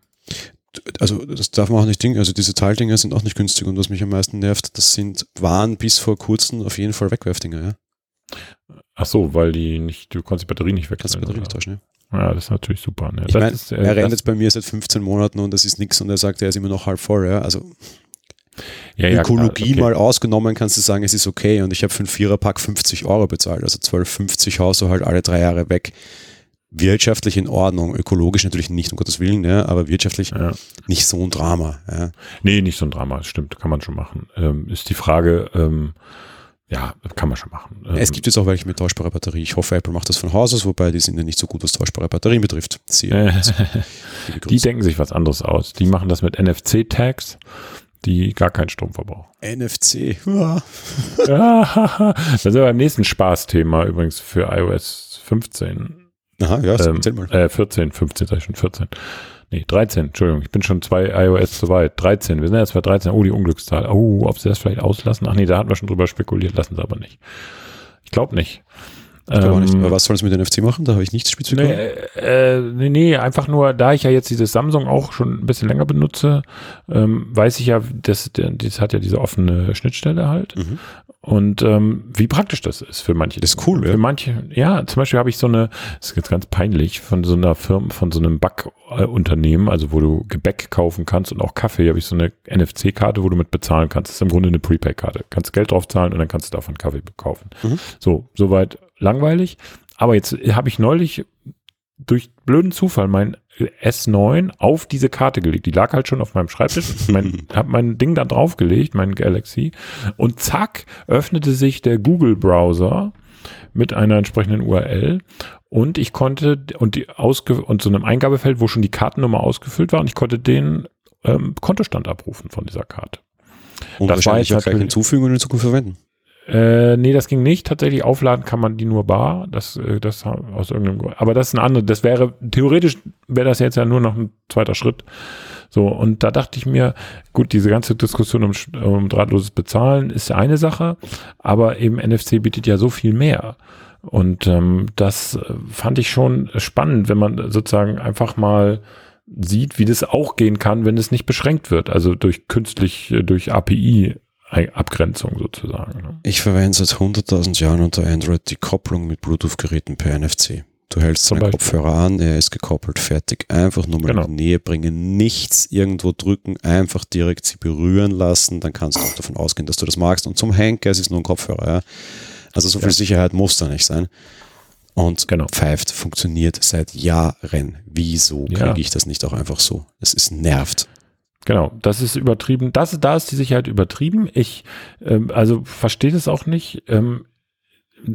Also das darf man auch nicht denken. Also diese Teildinger sind auch nicht günstig und was mich am meisten nervt, das sind waren bis vor kurzem auf jeden Fall Wegwerfdinger, ja. Ach so, weil die nicht, du kannst die Batterie nicht wechseln. Kannst die Batterie nicht tauschen, ja. Ja, das ist natürlich super. Ne? Ich mein, ist, äh, er rennt jetzt bei mir seit 15 Monaten und das ist nichts und er sagt, er ist immer noch halb voll, ja. Also ja, ja, Ökologie okay. mal ausgenommen, kannst du sagen, es ist okay. Und ich habe für einen Viererpack 50 Euro bezahlt, also 12,50 haust du halt alle drei Jahre weg. Wirtschaftlich in Ordnung, ökologisch natürlich nicht, um Gottes Willen, ja, aber wirtschaftlich ja. nicht so ein Drama. Ja. Nee, nicht so ein Drama, stimmt, kann man schon machen. Ähm, ist die Frage, ähm, ja, kann man schon machen. Ähm, es gibt jetzt auch welche mit tauschbarer Batterie. Ich hoffe, Apple macht das von Haus aus, wobei die sind ja nicht so gut, was tauschbare Batterien betrifft. Sie, die denken sich was anderes aus. Die machen das mit NFC-Tags die gar keinen Strom verbrauchen. NFC. Ja. das ist aber beim nächsten Spaßthema übrigens für iOS 15. Aha, ja, ähm, mal. Äh, 14, 15 sag ich schon, 14. Nee, 13, Entschuldigung, ich bin schon zwei iOS zu weit. 13, wir sind jetzt bei 13. Oh, die Unglückszahl. Oh, ob sie das vielleicht auslassen? Ach nee, da hatten wir schon drüber spekuliert, lassen sie aber nicht. Ich glaube nicht. Ich glaube ähm, nicht. Aber was soll es mit NFC machen? Da habe ich nichts spezifisch. Nee, äh, nee, nee, einfach nur, da ich ja jetzt dieses Samsung auch schon ein bisschen länger benutze, ähm, weiß ich ja, das, das hat ja diese offene Schnittstelle halt. Mhm. Und ähm, wie praktisch das ist für manche. Das ist cool, Für ja. manche, ja, zum Beispiel habe ich so eine, das ist jetzt ganz peinlich, von so einer Firma, von so einem Backunternehmen, also wo du Gebäck kaufen kannst und auch Kaffee, habe ich so eine NFC-Karte, wo du mit bezahlen kannst. Das ist im Grunde eine Prepaid-Karte. Kannst Geld drauf zahlen und dann kannst du davon Kaffee kaufen. Mhm. So, soweit langweilig. Aber jetzt habe ich neulich durch blöden Zufall mein S9 auf diese Karte gelegt. Die lag halt schon auf meinem Schreibtisch. mein, hab mein Ding da draufgelegt, mein Galaxy. Und zack, öffnete sich der Google-Browser mit einer entsprechenden URL. Und ich konnte, und die ausge, und so einem Eingabefeld, wo schon die Kartennummer ausgefüllt war, und ich konnte den ähm, Kontostand abrufen von dieser Karte. Und Das war wahrscheinlich jetzt auch gleich natürlich- hinzufügen und in Zukunft verwenden. Äh, nee, das ging nicht. Tatsächlich aufladen kann man die nur bar. Das, äh, das aus irgendeinem Grund. Aber das ist ein anderes. Das wäre, theoretisch wäre das jetzt ja nur noch ein zweiter Schritt. So, und da dachte ich mir, gut, diese ganze Diskussion um, um drahtloses Bezahlen ist eine Sache, aber eben NFC bietet ja so viel mehr. Und ähm, das äh, fand ich schon spannend, wenn man sozusagen einfach mal sieht, wie das auch gehen kann, wenn es nicht beschränkt wird, also durch künstlich, äh, durch API-Abgrenzung sozusagen. Ne? Ich verwende seit 100.000 Jahren unter Android die Kopplung mit Bluetooth-Geräten per NFC. Du hältst Zum deinen Beispiel. Kopfhörer an, er ist gekoppelt, fertig. Einfach nur mal Genau. in die Nähe bringen, nichts irgendwo drücken, einfach direkt sie berühren lassen, dann kannst du auch davon ausgehen, dass du das magst. Und zum Henker, es ist nur ein Kopfhörer. Ja? Also so viel Ja. Sicherheit muss da nicht sein. Und Genau. pfeift, funktioniert seit Jahren. Wieso Ja. kriege ich das nicht auch einfach so? Es ist nervt. Genau, das ist übertrieben. Das, da ist die Sicherheit übertrieben. Ich, ähm, also verstehe das auch nicht. Ähm,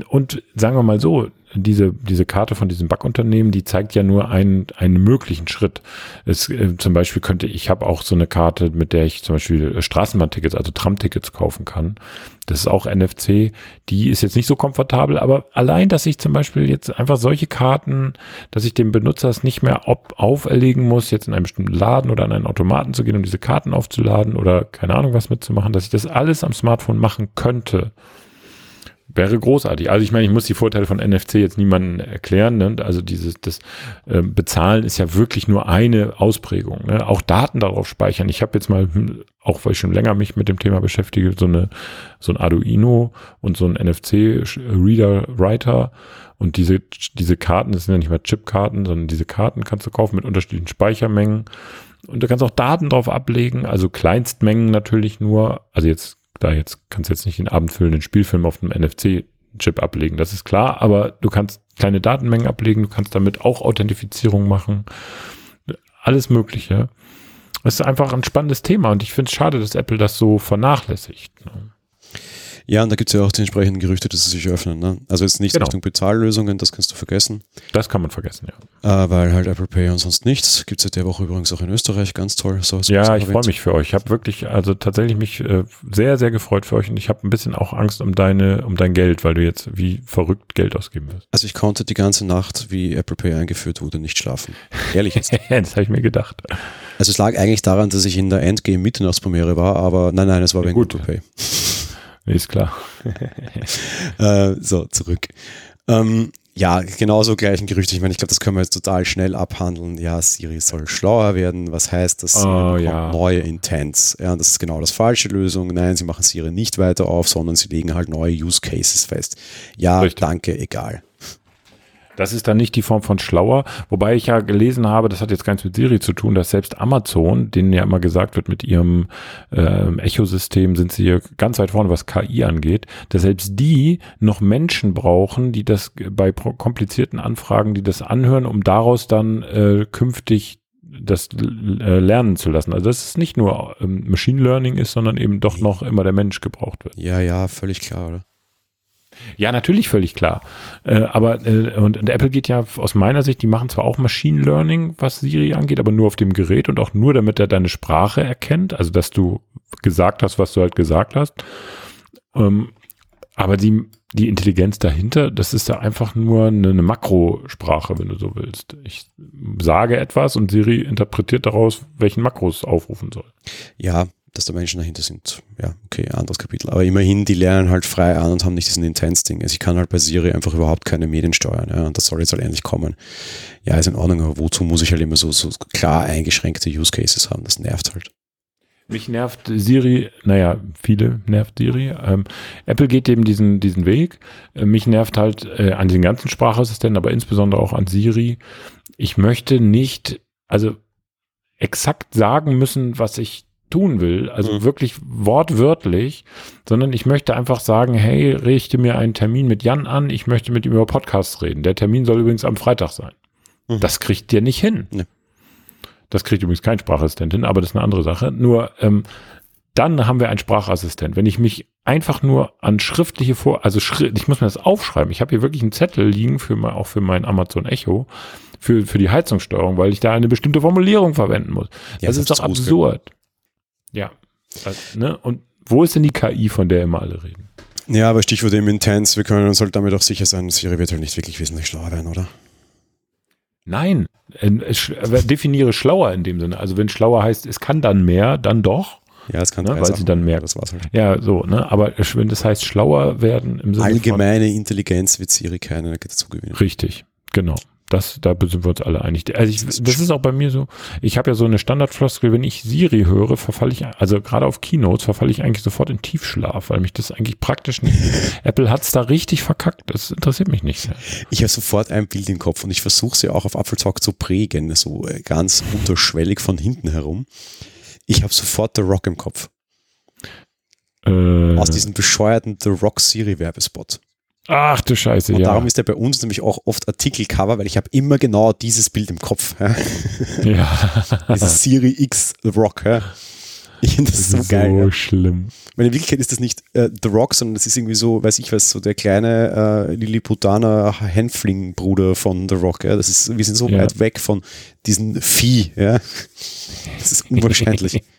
und sagen wir mal so, diese, diese Karte von diesem Backunternehmen, die zeigt ja nur einen, einen möglichen Schritt. Es, äh, zum Beispiel könnte, ich habe auch so eine Karte, mit der ich zum Beispiel äh, Straßenbahntickets, also Tramtickets kaufen kann. Das ist auch NFC. Die ist jetzt nicht so komfortabel, aber allein, dass ich zum Beispiel jetzt einfach solche Karten, dass ich dem Benutzer es nicht mehr ob, auferlegen muss, jetzt in einen bestimmten Laden oder an einen Automaten zu gehen, um diese Karten aufzuladen oder keine Ahnung was mitzumachen, dass ich das alles am Smartphone machen könnte. Wäre großartig. Also ich meine, ich muss die Vorteile von NFC jetzt niemandem erklären. Ne? Also dieses das äh, Bezahlen ist ja wirklich nur eine Ausprägung. Ne? Auch Daten darauf speichern. Ich habe jetzt mal, hm, auch weil ich schon länger mich mit dem Thema beschäftige, so eine so ein Arduino und so ein NFC Reader Writer und diese diese Karten, das sind ja nicht mal Chipkarten, sondern diese Karten kannst du kaufen mit unterschiedlichen Speichermengen und du kannst auch Daten drauf ablegen, also Kleinstmengen natürlich nur, also jetzt da jetzt kannst du jetzt nicht den abendfüllenden Spielfilm auf einem NFC-Chip ablegen, das ist klar, aber du kannst kleine Datenmengen ablegen, du kannst damit auch Authentifizierung machen, alles Mögliche. Das ist einfach ein spannendes Thema und ich finde es schade, dass Apple das so vernachlässigt. ne? Ja, und da gibt es ja auch die entsprechenden Gerüchte, dass sie sich öffnen. Ne? Also jetzt nicht Genau. Richtung Bezahllösungen, das kannst du vergessen, Das kann man vergessen, ja. äh, weil halt Apple Pay und sonst nichts. Gibt es seit der Woche übrigens auch in Österreich, ganz toll. So, Ja, ich freue mich für euch. Ich habe wirklich, also tatsächlich mich äh, sehr, sehr gefreut für euch und ich habe ein bisschen auch Angst um deine, um dein Geld, weil du jetzt wie verrückt Geld ausgeben wirst. Also ich konnte die ganze Nacht, wie Apple Pay eingeführt wurde, nicht schlafen. Ehrlich jetzt. das habe ich mir gedacht. Also es lag eigentlich daran, dass ich in der Endgame Mitternachtspremiere war, aber nein, nein, es war Ja, wegen gut. Apple Pay. Ist klar. Äh, so, zurück. Ähm, ja, genauso gleichen Gerüchte. Ich meine, ich glaube, das können wir jetzt total schnell abhandeln. Ja, Siri soll schlauer werden. Was heißt das? Oh, ja. neue Intents. Ja, das ist genau das falsche Lösung. Nein, sie machen Siri nicht weiter auf, sondern sie legen halt neue Use Cases fest. Ja, Richtig. danke, egal. Das ist dann nicht die Form von schlauer, wobei ich ja gelesen habe, das hat jetzt nichts mit Siri zu tun, dass selbst Amazon, denen ja immer gesagt wird, mit ihrem ähm, Echo-System sind sie hier ganz weit vorne, was KI angeht, dass selbst die noch Menschen brauchen, die das bei komplizierten Anfragen, die das anhören, um daraus dann äh, künftig das äh, lernen zu lassen. Also dass es nicht nur ähm, Machine Learning ist, sondern eben doch noch immer der Mensch gebraucht wird. Ja, ja, völlig klar, oder? Ja, natürlich völlig klar. Äh, aber äh, und, und Apple geht ja aus meiner Sicht, die machen zwar auch Machine Learning, was Siri angeht, aber nur auf dem Gerät und auch nur, damit er deine Sprache erkennt, also dass du gesagt hast, was du halt gesagt hast. Ähm, aber die, die Intelligenz dahinter, das ist ja einfach nur eine, eine Makrosprache, wenn du so willst. Ich sage etwas und Siri interpretiert daraus, welchen Makros aufrufen soll. Ja, dass da Menschen dahinter sind. Ja, okay, anderes Kapitel. Aber immerhin, die lernen halt frei an und haben nicht diesen Intense-Ding. Also ich kann halt bei Siri einfach überhaupt keine Medien steuern. Ja, und das soll jetzt halt endlich kommen. Ja, ist in Ordnung, aber wozu muss ich halt immer so, so klar eingeschränkte Use Cases haben? Das nervt halt. Mich nervt Siri, naja, viele nervt Siri. Ähm, Apple geht eben diesen, diesen Weg. Äh, mich nervt halt äh, an den ganzen Sprachassistenten, aber insbesondere auch an Siri. Ich möchte nicht, also exakt sagen müssen, was ich tun will, also Mhm. wirklich wortwörtlich, sondern ich möchte einfach sagen, hey, richte mir einen Termin mit Jan an, ich möchte mit ihm über Podcasts reden. Der Termin soll übrigens am Freitag sein. Mhm. Das kriegt der nicht hin. Nee. Das kriegt übrigens kein Sprachassistent hin, aber das ist eine andere Sache. Nur ähm, dann haben wir einen Sprachassistent. Wenn ich mich einfach nur an schriftliche Vor, also schri ich muss mir das aufschreiben. Ich habe hier wirklich einen Zettel liegen für mein, auch für mein Amazon Echo für für die Heizungssteuerung, weil ich da eine bestimmte Formulierung verwenden muss. Ja, das ist doch das ist absurd. Ja, Also, ne? Und wo ist denn die KI, von der immer alle reden? Ja, aber Stichwort eben Intense, wir können uns halt damit auch sicher sein, Siri wird halt nicht wirklich wesentlich schlauer werden, oder? Nein, äh, definiere schlauer in dem Sinne. Also wenn schlauer heißt, es kann dann mehr, dann doch. Ja, es kann Ne, weil sie dann mehr- Das war's halt. Ja, so, ne? Aber wenn das heißt schlauer werden im Sinne Allgemeine Intelligenz wird Siri keine dazu gewinnen. von richtig, genau. Das, da sind wir uns alle einig. Also ich, das ist auch bei mir so. Ich habe ja so eine Standardfloskel, wenn ich Siri höre, verfalle ich, also gerade auf Keynotes, verfalle ich eigentlich sofort in Tiefschlaf, weil mich das eigentlich praktisch nicht. Apple hat's da richtig verkackt. Das interessiert mich nicht sehr. Ich habe sofort ein Bild im Kopf und ich versuche sie auch auf Apfeltalk zu prägen, so äh, ganz unterschwellig von hinten herum. Ich habe sofort The Rock im Kopf. Äh, Aus diesem bescheuerten The Rock Siri Werbespot. Ach du Scheiße, Und ja. darum ist er bei uns nämlich auch oft Artikelcover, weil ich habe immer genau dieses Bild im Kopf. Ja? ja. Dieses Siri X The Rock. Ja? Ich finde das so, geil. Ja. schlimm. In Wirklichkeit ist das nicht äh, The Rock, sondern das ist irgendwie so, weiß ich was, so der kleine äh, Lilliputaner Hänfling-Bruder von The Rock. Ja? Das ist, wir sind so Ja. weit weg von diesem Vieh. Ja? Das ist unwahrscheinlich.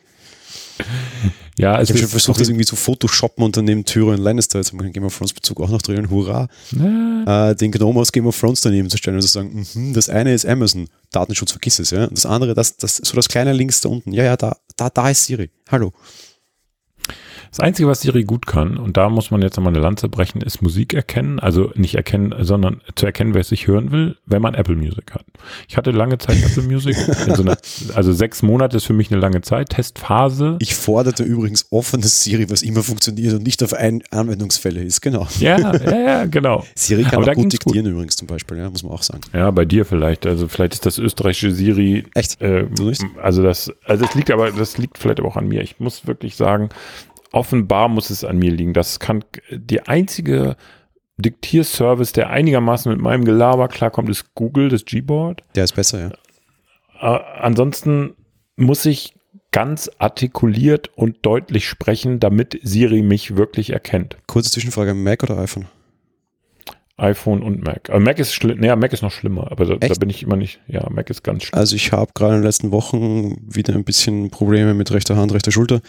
Ja, es Ich habe schon versucht, das irgendwie zu photoshoppen und dann neben Tyrion Lannister, jetzt haben wir den Game of Thrones Bezug auch noch drin, hurra, äh, den Gnome aus Game of Thrones daneben zu stellen und zu sagen, mhm, das eine ist Amazon, Datenschutz vergiss es, ja. Und das andere, das, das, so das kleine links da unten, ja, ja, da, da, da ist Siri. Hallo. Das Einzige, was Siri gut kann, und da muss man jetzt nochmal eine Lanze brechen, ist Musik erkennen. Also nicht erkennen, sondern zu erkennen, wer es sich hören will, wenn man Apple Music hat. Ich hatte lange Zeit Apple Music. So einer, also sechs Monate ist für mich eine lange Zeit. Testphase. Ich forderte übrigens offenes Siri, was immer funktioniert und nicht auf ein Anwendungsfälle ist, genau. Ja, ja, ja, genau. Siri kann Aber auch gut ging's gut. diktieren übrigens zum Beispiel, ja, muss man auch sagen. Ja, bei dir vielleicht. Also vielleicht ist das österreichische Siri Echt? Äh, also das, also das liegt aber, das liegt vielleicht aber auch an mir. Ich muss wirklich sagen, offenbar muss es an mir liegen. Das kann die einzige Diktierservice, der einigermaßen mit meinem Gelaber klarkommt, ist Google, das Gboard. Der ist besser, ja. Äh, ansonsten muss ich ganz artikuliert und deutlich sprechen, damit Siri mich wirklich erkennt. Kurze Zwischenfrage, Mac oder iPhone? iPhone und Mac. Äh, Mac ist schlimm, naja, Mac ist noch schlimmer, aber da, da bin ich immer nicht, ja, Mac ist ganz schlimm. Also ich habe gerade in den letzten Wochen wieder ein bisschen Probleme mit rechter Hand, rechter Schulter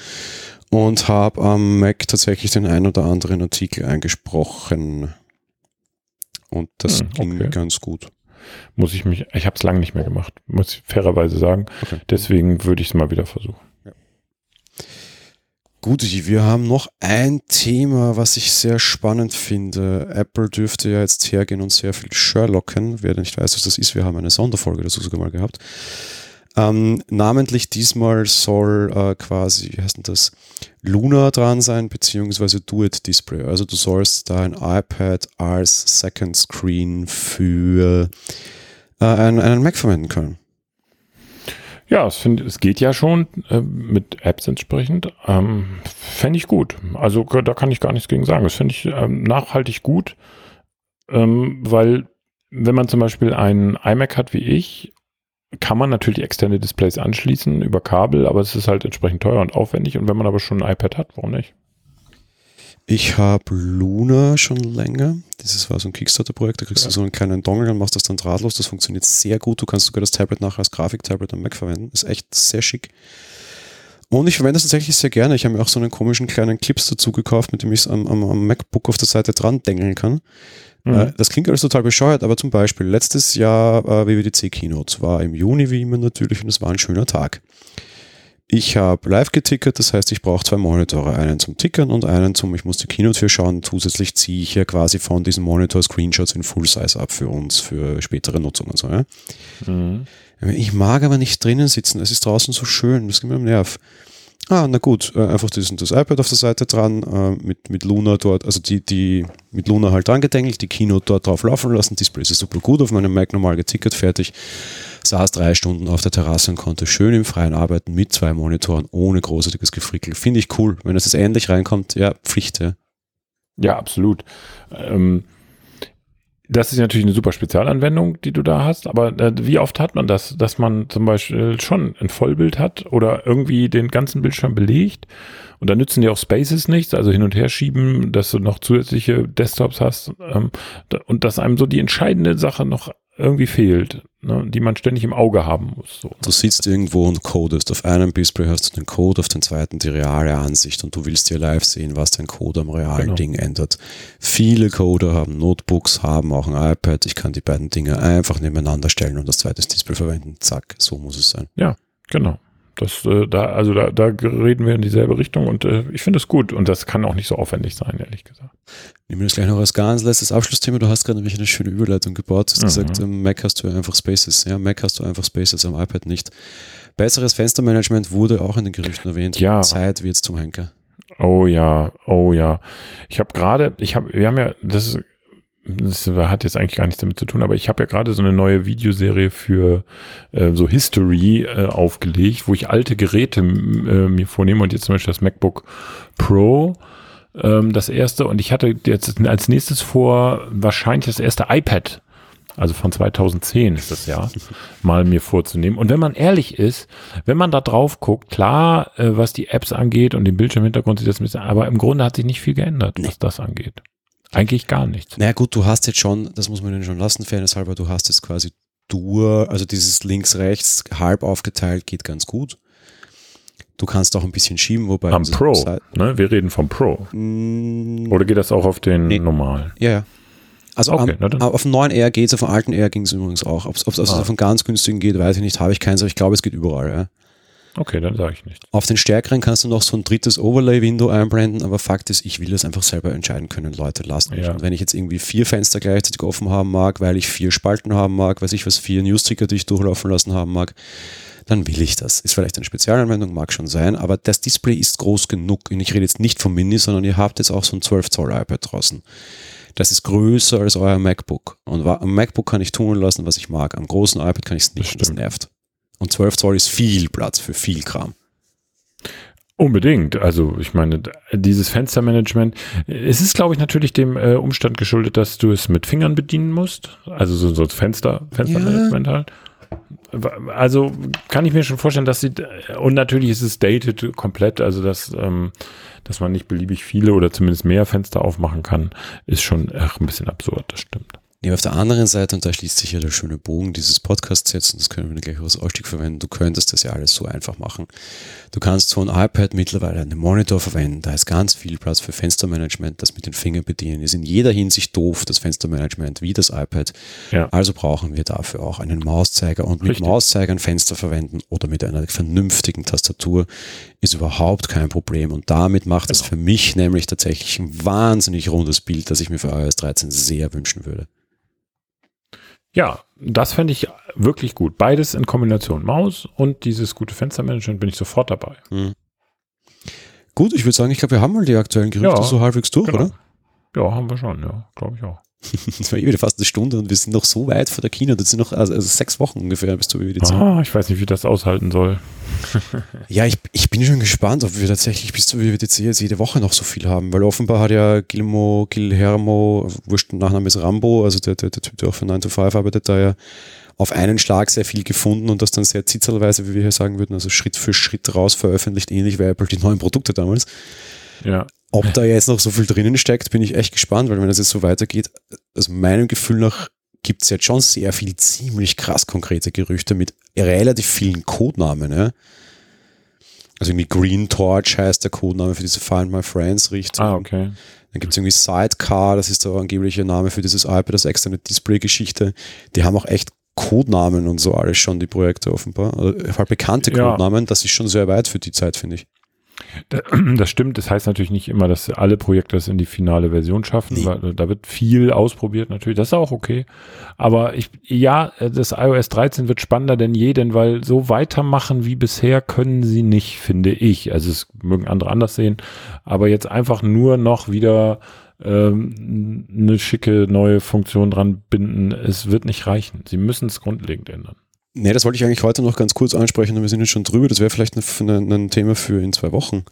und habe am Mac tatsächlich den ein oder anderen Artikel eingesprochen. Und das Hm, ging okay. ganz gut. muss ich mich, ich habe es lange nicht mehr gemacht, muss ich fairerweise sagen. Okay. Deswegen würde ich es mal wieder versuchen. Gut, wir haben noch ein Thema, was ich sehr spannend finde. Apple dürfte ja jetzt hergehen und sehr viel Sherlocken. Wer nicht weiß, was das ist, wir haben eine Sonderfolge dazu sogar mal gehabt. Ähm, namentlich diesmal soll äh, quasi, wie heißt denn das, Luna dran sein, beziehungsweise Do-It Display. Also du sollst da ein iPad als Second Screen für äh, einen, einen Mac verwenden können. Ja, es, find, es geht ja schon äh, mit Apps entsprechend. Ähm, Fände ich gut. Also da kann ich gar nichts gegen sagen. Das finde ich ähm, nachhaltig gut, ähm, weil wenn man zum Beispiel einen iMac hat wie ich, kann man natürlich externe Displays anschließen über Kabel, aber es ist halt entsprechend teuer und aufwendig. Und wenn man aber schon ein iPad hat, warum nicht? Ich habe Luna schon länger. Dieses war so ein Kickstarter-Projekt. Da kriegst du so einen kleinen Dongle und machst das dann drahtlos. Das funktioniert sehr gut. Du kannst sogar das Tablet nachher als Grafiktablet am Mac verwenden. Ist echt sehr schick. Und ich verwende es tatsächlich sehr gerne. Ich habe mir auch so einen komischen kleinen Clips dazu gekauft, mit dem ich es am, am, am MacBook auf der Seite dran dengeln kann. Mhm. Äh, das klingt alles total bescheuert, aber zum Beispiel letztes Jahr äh, WWDC Keynote war im Juni wie immer natürlich und es war ein schöner Tag. Ich habe live getickert, das heißt, ich brauche zwei Monitore, einen zum Tickern und einen zum, ich muss die Keynote für schauen. Zusätzlich ziehe ich ja quasi von diesem Monitor Screenshots in Full Size ab für uns, für spätere Nutzung und so. Ja? Mhm. Ich mag aber nicht drinnen sitzen, es ist draußen so schön, das geht mir am Nerv. Ah, na gut, äh, einfach das, das iPad auf der Seite dran, äh, mit, mit Luna dort, also die, die mit Luna halt dran gedengelt, die Keynote dort drauf laufen lassen, Display ist super gut, auf meinem Mac normal getickert, fertig. Saß drei Stunden auf der Terrasse und konnte schön im Freien arbeiten mit zwei Monitoren, ohne großartiges Gefrickel. Finde ich cool. Wenn das jetzt endlich reinkommt, ja, Pflicht, ja. Ja, absolut. Ähm, das ist natürlich eine super Spezialanwendung, die du da hast, aber äh, wie oft hat man das, dass man zum Beispiel schon ein Vollbild hat oder irgendwie den ganzen Bildschirm belegt und dann nützen dir auch Spaces nichts, also hin und her schieben, dass du noch zusätzliche Desktops hast ähm, und dass einem so die entscheidende Sache noch irgendwie fehlt, ne, die man ständig im Auge haben muss. So. Du sitzt irgendwo und codest. Auf einem Display hast du den Code, auf den zweiten die reale Ansicht und du willst dir live sehen, was dein Code am realen Genau. Ding ändert. Viele Coder haben Notebooks, haben auch ein iPad. Ich kann die beiden Dinge einfach nebeneinander stellen und das zweite Display verwenden. Zack, so muss es sein. Genau. Das, äh, da, also da, da reden wir in dieselbe Richtung und äh, ich finde es gut und das kann auch nicht so aufwendig sein, ehrlich gesagt. Nehmen wir das gleich noch als ganz letztes Abschlussthema. Du hast gerade nämlich eine schöne Überleitung gebaut. Du hast Mhm. gesagt, im Mac hast du einfach Spaces. Ja, Mac hast du einfach Spaces, am iPad nicht. Besseres Fenstermanagement wurde auch in den Gerüchten erwähnt. Ja. Zeit wird's zum Henker. Oh ja, oh ja. Ich habe gerade, ich habe, wir haben ja, das, ist- das hat jetzt eigentlich gar nichts damit zu tun, aber ich habe ja gerade so eine neue Videoserie für äh, so History äh, aufgelegt, wo ich alte Geräte äh, mir vornehme und jetzt zum Beispiel das MacBook Pro, ähm, das erste und ich hatte jetzt als nächstes vor, wahrscheinlich das erste iPad. Also von 2010 ist das ja, mal mir vorzunehmen. Und wenn man ehrlich ist, wenn man da drauf guckt, klar, äh, was die Apps angeht und den Bildschirmhintergrund sieht das ein bisschen, aber im Grunde hat sich nicht viel geändert, was das angeht. Eigentlich gar nichts. Naja gut, du hast jetzt schon, das muss man ihnen schon lassen, fairness halber, du hast jetzt quasi Dur, also dieses links-rechts halb aufgeteilt geht ganz gut. Du kannst auch ein bisschen schieben, wobei... Am Pro, Seite- ne? Wir reden vom Pro. Mm, Oder geht das auch auf den Nee. normalen? Ja, ja. Also Okay, am, auf dem neuen R geht es, auf dem alten R ging es übrigens auch. Ob es also Ah. auf dem ganz günstigen geht, weiß ich nicht, habe ich keins, aber ich glaube, es geht überall. Ja. Okay, dann sage ich nicht. Auf den stärkeren kannst du noch so ein drittes Overlay-Window einblenden, aber Fakt ist, ich will das einfach selber entscheiden können. Leute, lasst mich. Ja. Und wenn ich jetzt irgendwie vier Fenster gleichzeitig offen haben mag, weil ich vier Spalten haben mag, weiß ich was, vier Newsticker, die ich durchlaufen lassen haben mag, dann will ich das. Ist vielleicht eine Spezialanwendung, mag schon sein, aber das Display ist groß genug. Und ich rede jetzt nicht vom Mini, sondern ihr habt jetzt auch so ein 12 Zoll iPad draußen. Das ist größer als euer MacBook. Und am MacBook kann ich tun lassen, was ich mag. Am großen iPad kann ich es nicht. Das stimmt. nervt. Und 12 Zoll ist viel Platz für viel Kram. Unbedingt. Also ich meine, dieses Fenstermanagement, es ist, glaube ich, natürlich dem äh, Umstand geschuldet, dass du es mit Fingern bedienen musst. Also so, so Fenster, Fenstermanagement halt. Also kann ich mir schon vorstellen, dass sie und natürlich ist es dated komplett, also dass, ähm, dass man nicht beliebig viele oder zumindest mehr Fenster aufmachen kann, ist schon ach, ein bisschen absurd, das stimmt. Nee, auf der anderen Seite, und da schließt sich ja der schöne Bogen dieses Podcasts jetzt, und das können wir gleich als Ausstieg verwenden, du könntest das ja alles so einfach machen. Du kannst so ein iPad mittlerweile einen Monitor verwenden, da ist ganz viel Platz für Fenstermanagement, das mit den Fingern bedienen ist in jeder Hinsicht doof, das Fenstermanagement, wie das iPad. Ja. Also brauchen wir dafür auch einen Mauszeiger und mit Richtig. Mauszeiger ein Fenster verwenden oder mit einer vernünftigen Tastatur ist überhaupt kein Problem. Und damit macht es Genau. für mich nämlich tatsächlich ein wahnsinnig rundes Bild, das ich mir für iOS 13 sehr wünschen würde. Ja, das fände ich wirklich gut. Beides in Kombination. Maus und dieses gute Fenstermanagement bin ich sofort dabei. Gut, ich würde sagen, ich glaube, wir haben mal die aktuellen Gerüchte Ja, so halbwegs durch, Genau. oder? Ja, haben wir schon, ja, glaube ich auch. Das war eh wieder fast eine Stunde und wir sind noch so weit vor der Kino. Das sind noch also, also sechs Wochen ungefähr bis zur WWDC. Ah, ich weiß nicht, wie das aushalten soll. Ja, ich, ich bin schon gespannt, ob wir tatsächlich bis zur WWDC jetzt jede Woche noch so viel haben, weil offenbar hat ja Guillermo, Guillermo, wurscht, Nachname ist Rambo, also der, der, der Typ, der auch für 9 to 5 arbeitet, da ja auf einen Schlag sehr viel gefunden und das dann sehr zitzelweise, wie wir hier sagen würden, also Schritt für Schritt raus veröffentlicht, ähnlich wie Apple die neuen Produkte damals. Ja, Ob da jetzt noch so viel drinnen steckt, bin ich echt gespannt, weil wenn das jetzt so weitergeht, also meinem Gefühl nach gibt es jetzt schon sehr viel ziemlich krass konkrete Gerüchte mit relativ vielen Codenamen. Ja? Also irgendwie Green Torch heißt der Codename für diese Find My Friends Richtung. ah, okay. Dann gibt es irgendwie Sidecar, das ist der angebliche Name für dieses iPad, das externe Display-Geschichte. Die haben auch echt Codenamen und so alles schon, die Projekte offenbar. Also halt bekannte Ja. Codenamen, das ist schon sehr weit für die Zeit, finde ich. Da- Das stimmt, das heißt natürlich nicht immer, dass alle Projekte das in die finale Version schaffen, Nee. weil da wird viel ausprobiert natürlich, das ist auch okay. Aber ich, ja, das iOS 13 wird spannender denn je, denn weil so weitermachen wie bisher können sie nicht, finde ich. Also es mögen andere anders sehen, aber jetzt einfach nur noch wieder ähm, eine schicke neue Funktion dran binden, es wird nicht reichen. Sie müssen es grundlegend ändern. Nee, das wollte ich eigentlich heute noch ganz kurz ansprechen und wir sind jetzt schon drüber. Das wäre vielleicht ein, ein, ein Thema für in zwei Wochen.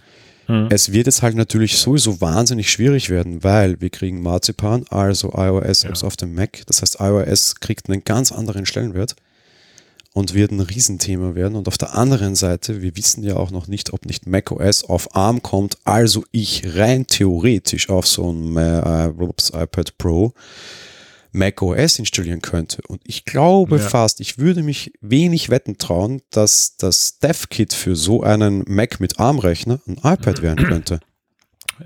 Hm. Es wird jetzt halt natürlich sowieso wahnsinnig schwierig werden, weil wir kriegen Marzipan, also iOS-Apps Ja. auf dem Mac. Das heißt, iOS kriegt einen ganz anderen Stellenwert und wird ein Riesenthema werden. Und auf der anderen Seite, wir wissen ja auch noch nicht, ob nicht macOS auf ARM kommt, also ich rein theoretisch auf so ein äh, iPad Pro Mac OS installieren könnte. Und ich glaube Ja. fast, ich würde mich wenig wetten trauen, dass das Dev-Kit für so einen Mac mit ARM-Rechner ein iPad werden könnte.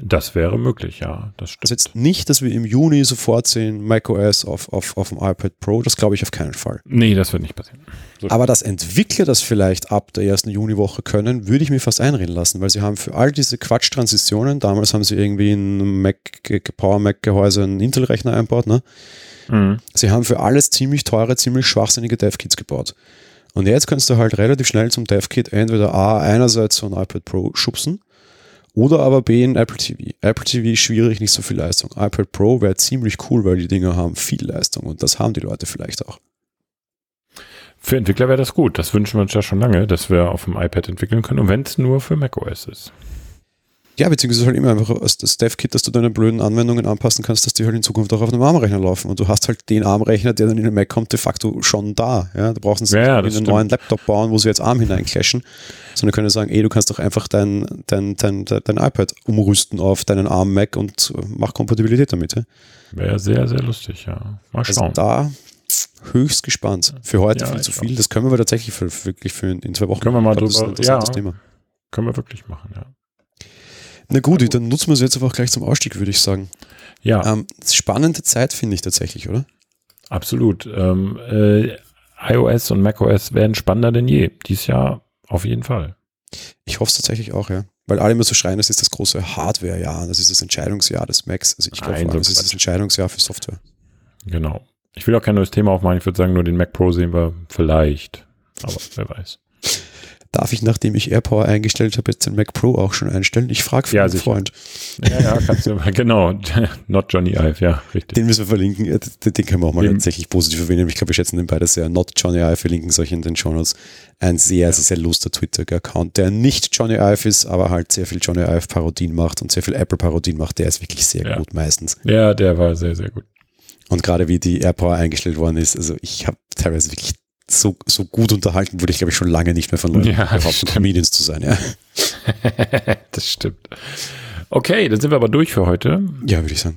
Das wäre möglich, ja. Das Also stimmt. jetzt nicht, dass wir im Juni sofort sehen, macOS auf, auf, auf dem iPad Pro, das glaube ich auf keinen Fall. Nee, das wird nicht passieren. So. Aber dass Entwickler das vielleicht ab der ersten Juniwoche können, würde ich mir fast einreden lassen, weil sie haben für all diese Quatsch-Transitionen, damals haben sie irgendwie ein Mac, Power Mac-Gehäuse einen Intel-Rechner einbaut, ne? Mhm. Sie haben für alles ziemlich teure, ziemlich schwachsinnige Dev-Kits gebaut. Und jetzt kannst du halt relativ schnell zum Dev-Kit entweder A, einerseits so ein iPad Pro schubsen oder aber B, ein Apple TV. Apple TV ist schwierig, nicht so viel Leistung. iPad Pro wäre ziemlich cool, weil die Dinger haben viel Leistung und das haben die Leute vielleicht auch. Für Entwickler wäre das gut. Das wünschen wir uns ja schon lange, dass wir auf dem iPad entwickeln können. Und wenn es nur für macOS ist. Ja, beziehungsweise halt immer einfach das das Dev-Kit, dass du deine blöden Anwendungen anpassen kannst, dass die halt in Zukunft auch auf einem ARM-Rechner laufen. Und du hast halt den ARM-Rechner, der dann in den Mac kommt, de facto schon da. Ja, du brauchst nicht Ja, ja, einen stimmt. neuen Laptop bauen, wo sie jetzt ARM hineinclashen, sondern können sagen, ey, du kannst doch einfach dein, dein, dein, dein, dein iPad umrüsten auf deinen ARM-Mac und äh, mach Kompatibilität damit. Ja? Wäre sehr, sehr lustig, ja. Mal Also schauen. da höchst gespannt. Für heute Ja, viel zu viel. Das können wir tatsächlich für, wirklich für in, in zwei Wochen. Können wir mal glaub, das ist ein drüber- interessantes ja. Thema. Können wir wirklich machen, ja. Na gut, dann nutzen wir es jetzt einfach gleich zum Ausstieg, würde ich sagen. Ja, Ähm, spannende Zeit finde ich tatsächlich, oder? absolut. Ähm, äh, iOS und macOS werden spannender denn je. Dies Jahr auf jeden Fall. Ich hoffe es tatsächlich auch, ja. Weil alle immer so schreien, das ist das große Hardware-Jahr, das ist das Entscheidungsjahr des Macs. Also ich glaube, so das ist das. Entscheidungsjahr für Software. Genau. Ich will auch kein neues Thema aufmachen. Ich würde sagen, nur den Mac Pro sehen wir vielleicht. Aber wer weiß. Darf ich, nachdem ich AirPower eingestellt habe, jetzt den Mac Pro auch schon einstellen? Ich frage für Ja, einen. Freund. Ja, ja, kannst du mal. Genau. Not Johnny Ive, ja, richtig. Den müssen wir verlinken. Äh, Den, können wir auch mal Dem- tatsächlich positiv erwähnen. Ich glaube, wir schätzen den beide sehr. Not Johnny Ive, verlinken solche in den Shownotes. Ein sehr, sehr, sehr luster Twitter-Account, der nicht Johnny Ive ist, aber halt sehr viel Johnny Ive-Parodien macht und sehr viel Apple-Parodien macht. Der ist wirklich sehr Ja. gut meistens. Ja, der war sehr, sehr gut. Und gerade wie die AirPower eingestellt worden ist, also ich habe teilweise wirklich so, so gut unterhalten, wurde ich glaube ich schon lange nicht mehr von Leuten Ja, behaupten. Comedians zu sein. Ja, das stimmt. Okay, dann sind wir aber durch für heute. ja würde ich sagen.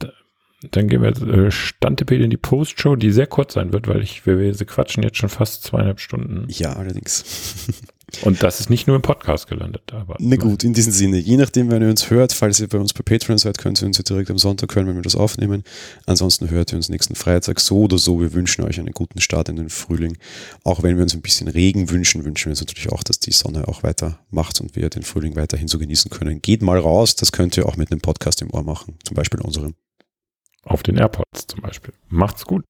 Dann gehen wir äh, Stantepede in die Postshow, die sehr kurz sein wird, weil ich, wir, wir sie quatschen jetzt schon fast zweieinhalb Stunden. Ja, allerdings. Und das ist nicht nur im Podcast gelandet. Aber Na gut, in diesem Sinne, je nachdem, wenn ihr uns hört, falls ihr bei uns bei Patreon seid, könnt ihr uns ja direkt am Sonntag hören, wenn wir das aufnehmen. Ansonsten hört ihr uns nächsten Freitag so oder so. Wir wünschen euch einen guten Start in den Frühling. Auch wenn wir uns ein bisschen Regen wünschen, wünschen wir uns natürlich auch, dass die Sonne auch weiter macht und wir den Frühling weiterhin so genießen können. Geht mal raus, das könnt ihr auch mit einem Podcast im Ohr machen, zum Beispiel unserem. Auf den AirPods zum Beispiel. Macht's gut.